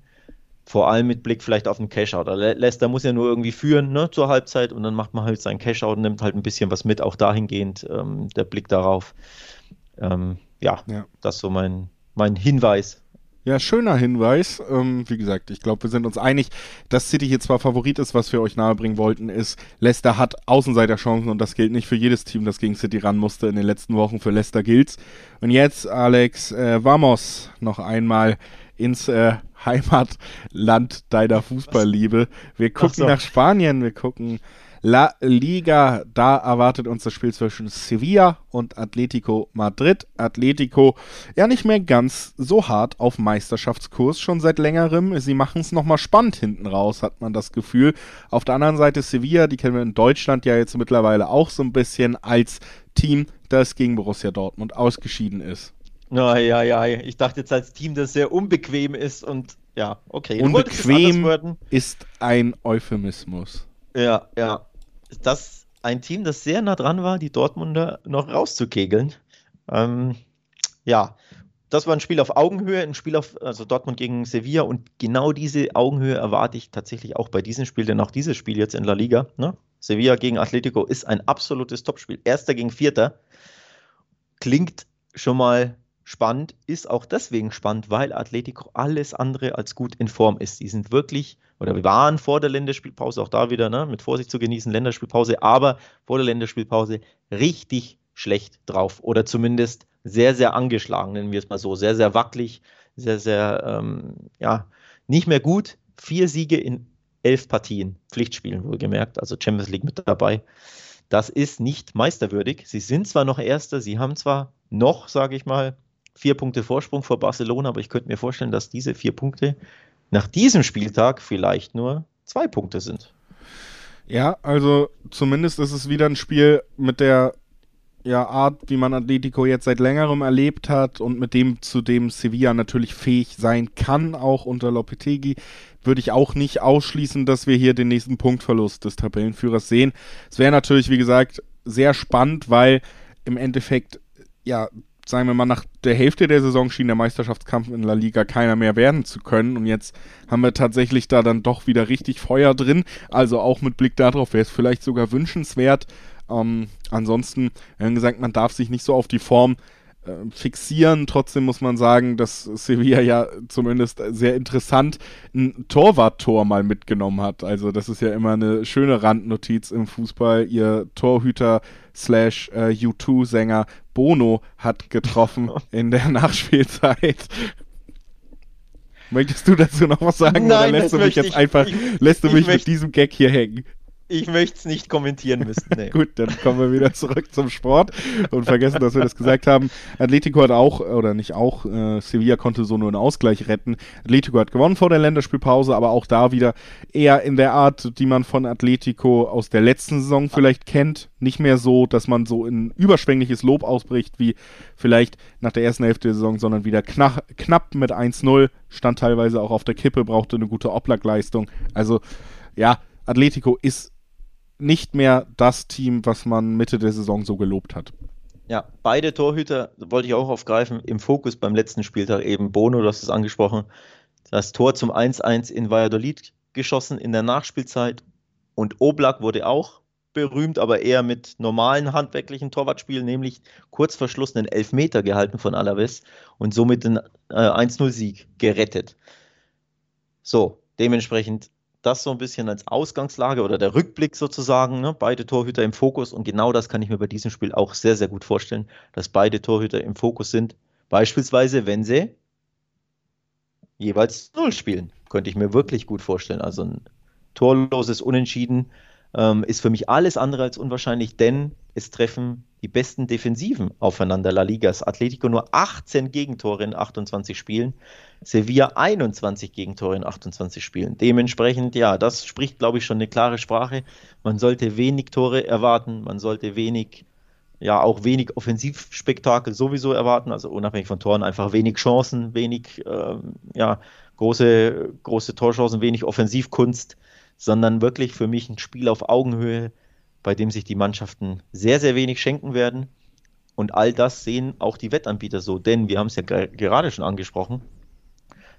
B: vor allem mit Blick vielleicht auf den Cashout. Leicester muss ja nur irgendwie führen ne, zur Halbzeit und dann macht man halt seinen Cashout und nimmt halt ein bisschen was mit, auch dahingehend ähm, der Blick darauf. Ähm, ja, ja, das ist so mein, mein Hinweis.
A: Ja, schöner Hinweis. Ähm, wie gesagt, ich glaube, wir sind uns einig, dass City hier zwar Favorit ist, was wir euch nahebringen wollten, ist, Leicester hat Außenseiterchancen und das gilt nicht für jedes Team, das gegen City ran musste in den letzten Wochen. Für Leicester gilt's. Und jetzt, Alex, äh, vamos noch einmal ins äh, Heimatland deiner Fußballliebe. Wir gucken so. nach Spanien, wir gucken La Liga. Da erwartet uns das Spiel zwischen Sevilla und Atletico Madrid. Atletico ja nicht mehr ganz so hart auf Meisterschaftskurs schon seit längerem. Sie machen es nochmal spannend hinten raus, hat man das Gefühl. Auf der anderen Seite Sevilla, die kennen wir in Deutschland ja jetzt mittlerweile auch so ein bisschen als Team, das gegen Borussia Dortmund ausgeschieden ist.
B: Ja, ja, ja. Ich dachte jetzt als Team, das sehr unbequem ist und ja, okay.
A: Unbequem ist ein Euphemismus.
B: Ja, ja. Das ein Team, das sehr nah dran war, die Dortmunder noch rauszukegeln. Ähm, ja, das war ein Spiel auf Augenhöhe, ein Spiel auf, also Dortmund gegen Sevilla und genau diese Augenhöhe erwarte ich tatsächlich auch bei diesem Spiel, denn auch dieses Spiel jetzt in La Liga, ne? Sevilla gegen Atletico ist ein absolutes Topspiel. Erster gegen Vierter. Klingt schon mal spannend, ist auch deswegen spannend, weil Atletico alles andere als gut in Form ist. Die sind wirklich, oder wir waren vor der Länderspielpause, auch da wieder ne, mit Vorsicht zu genießen, Länderspielpause, aber vor der Länderspielpause richtig schlecht drauf oder zumindest sehr, sehr angeschlagen, nennen wir es mal so, sehr, sehr wackelig, sehr, sehr, ähm, ja, nicht mehr gut. Vier Siege in elf Partien, Pflichtspielen wohlgemerkt, also Champions League mit dabei. Das ist nicht meisterwürdig. Sie sind zwar noch Erster, sie haben zwar noch, sage ich mal, vier Punkte Vorsprung vor Barcelona, aber ich könnte mir vorstellen, dass diese vier Punkte nach diesem Spieltag vielleicht nur zwei Punkte sind.
A: Ja, also zumindest ist es wieder ein Spiel mit der ja, Art, wie man Atletico jetzt seit längerem erlebt hat und mit dem, zu dem Sevilla natürlich fähig sein kann, auch unter Lopetegui, würde ich auch nicht ausschließen, dass wir hier den nächsten Punktverlust des Tabellenführers sehen. Es wäre natürlich, wie gesagt, sehr spannend, weil im Endeffekt ja sagen wir mal, nach der Hälfte der Saison schien der Meisterschaftskampf in La Liga keiner mehr werden zu können. Und jetzt haben wir tatsächlich da dann doch wieder richtig Feuer drin. Also auch mit Blick darauf wäre es vielleicht sogar wünschenswert. Ähm, ansonsten, wir haben gesagt, man darf sich nicht so auf die Form äh, fixieren. Trotzdem muss man sagen, dass Sevilla ja zumindest sehr interessant ein Torwarttor mal mitgenommen hat. Also das ist ja immer eine schöne Randnotiz im Fußball. Ihr Torhüter slash äh, U2-Sänger Bono hat getroffen [laughs] in der Nachspielzeit. Möchtest du dazu noch was sagen
B: Nein,
A: oder lässt du mich jetzt
B: ich,
A: einfach,
B: ich,
A: lässt du mich
B: möchte,
A: mit diesem Gag hier hängen?
B: Ich möchte es nicht kommentieren müssen. Nee. [laughs]
A: Gut, dann kommen wir wieder zurück zum Sport und vergessen, dass wir das gesagt haben. Atletico hat auch, oder nicht auch, äh, Sevilla konnte so nur einen Ausgleich retten. Atletico hat gewonnen vor der Länderspielpause, aber auch da wieder eher in der Art, die man von Atletico aus der letzten Saison vielleicht kennt. Nicht mehr so, dass man so in überschwängliches Lob ausbricht, wie vielleicht nach der ersten Hälfte der Saison, sondern wieder knapp, knapp mit 1-0, stand teilweise auch auf der Kippe, brauchte eine gute Oblak-Leistung. Also, ja, Atletico ist nicht mehr das Team, was man Mitte der Saison so gelobt hat.
B: Ja, beide Torhüter wollte ich auch aufgreifen. Im Fokus beim letzten Spieltag eben Bono, du hast es angesprochen. Das Tor zum 1-1 in Valladolid geschossen in der Nachspielzeit. Und Oblak wurde auch berühmt, aber eher mit normalen handwerklichen Torwartspielen, nämlich kurz einen Elfmeter gehalten von Alaves und somit den äh, 1-0-Sieg gerettet. So, dementsprechend das so ein bisschen als Ausgangslage oder der Rückblick sozusagen, ne? beide Torhüter im Fokus und genau das kann ich mir bei diesem Spiel auch sehr, sehr gut vorstellen, dass beide Torhüter im Fokus sind. Beispielsweise, wenn sie jeweils Null spielen, könnte ich mir wirklich gut vorstellen. Also ein torloses Unentschieden ähm, ist für mich alles andere als unwahrscheinlich, denn es treffen die besten Defensiven aufeinander. La Ligas Atletico nur 18 Gegentore in 28 Spielen, Sevilla 21 Gegentore in 28 Spielen. Dementsprechend, ja, das spricht, glaube ich, schon eine klare Sprache. Man sollte wenig Tore erwarten, man sollte wenig, ja, auch wenig Offensivspektakel sowieso erwarten, also unabhängig von Toren, einfach wenig Chancen, wenig, ähm, ja, große, große Torchancen, wenig Offensivkunst, sondern wirklich für mich ein Spiel auf Augenhöhe bei dem sich die Mannschaften sehr, sehr wenig schenken werden. Und all das sehen auch die Wettanbieter so, denn wir haben es ja gerade schon angesprochen,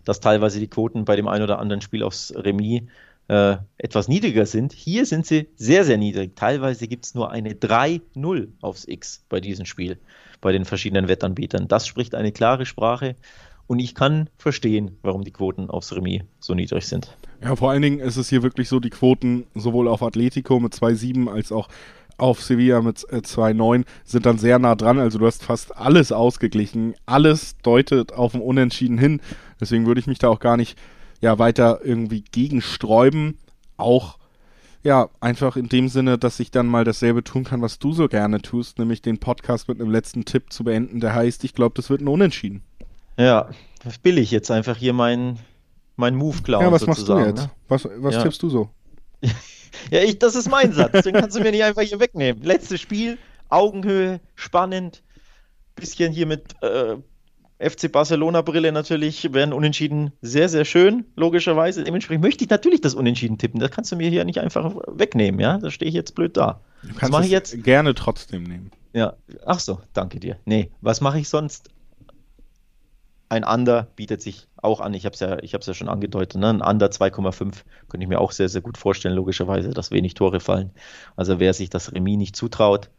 B: dass teilweise die Quoten bei dem einen oder anderen Spiel aufs Remis äh, etwas niedriger sind. Hier sind sie sehr, sehr niedrig. Teilweise gibt es nur eine 3-0 aufs X bei diesem Spiel, bei den verschiedenen Wettanbietern. Das spricht eine klare Sprache. Und ich kann verstehen, warum die Quoten aufs Remis so niedrig sind.
A: Ja, vor allen Dingen ist es hier wirklich so, die Quoten sowohl auf Atletico mit 2,7 als auch auf Sevilla mit 2,9 äh, sind dann sehr nah dran. Also du hast fast alles ausgeglichen. Alles deutet auf ein Unentschieden hin. Deswegen würde ich mich da auch gar nicht ja, weiter irgendwie gegensträuben. Auch ja, einfach in dem Sinne, dass ich dann mal dasselbe tun kann, was du so gerne tust, nämlich den Podcast mit einem letzten Tipp zu beenden, der heißt, ich glaube, das wird ein Unentschieden.
B: Ja, billig jetzt einfach hier mein, mein Move klauen. Ja,
A: was machst du jetzt? Ne? Was, was ja. tippst du so? [laughs]
B: ja, ich, das ist mein Satz. Den kannst du mir nicht einfach hier wegnehmen. Letztes Spiel, Augenhöhe, spannend. Bisschen hier mit äh, FC Barcelona-Brille natürlich werden Unentschieden sehr, sehr schön, logischerweise. Dementsprechend möchte ich natürlich das Unentschieden tippen. Das kannst du mir hier nicht einfach wegnehmen, ja? Da stehe ich jetzt blöd da.
A: Du kannst was ich jetzt? gerne trotzdem nehmen.
B: Ja, ach so, danke dir. Nee, was mache ich sonst? Ein Under bietet sich auch an. Ich habe es ja, ja schon angedeutet. Ne? Ein Under 2,5 könnte ich mir auch sehr, sehr gut vorstellen, logischerweise, dass wenig Tore fallen. Also wer sich das Remis nicht zutraut,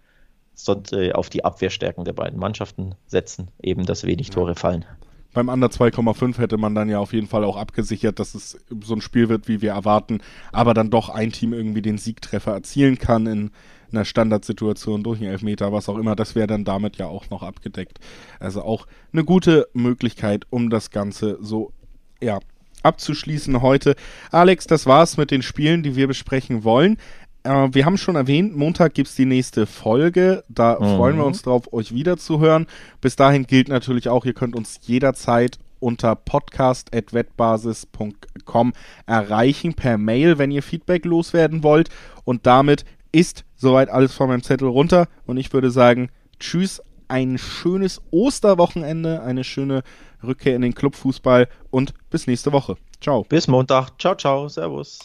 B: sollte auf die Abwehrstärken der beiden Mannschaften setzen, eben dass wenig Tore fallen.
A: Beim Under 2,5 hätte man dann ja auf jeden Fall auch abgesichert, dass es so ein Spiel wird, wie wir erwarten, aber dann doch ein Team irgendwie den Siegtreffer erzielen kann in einer Standardsituation durch einen Elfmeter, was auch immer, das wäre dann damit ja auch noch abgedeckt. Also auch eine gute Möglichkeit, um das Ganze so, ja, abzuschließen heute. Alex, das war's mit den Spielen, die wir besprechen wollen. Äh, wir haben schon erwähnt, Montag gibt es die nächste Folge. Da mhm. freuen wir uns drauf, euch wiederzuhören. Bis dahin gilt natürlich auch, ihr könnt uns jederzeit unter podcast.wettbasis.com erreichen per Mail, wenn ihr Feedback loswerden wollt. Und damit ist soweit alles von meinem Zettel runter und ich würde sagen, tschüss, ein schönes Osterwochenende, eine schöne Rückkehr in den Clubfußball und bis nächste Woche. Ciao.
B: Bis Montag. Ciao, ciao. Servus.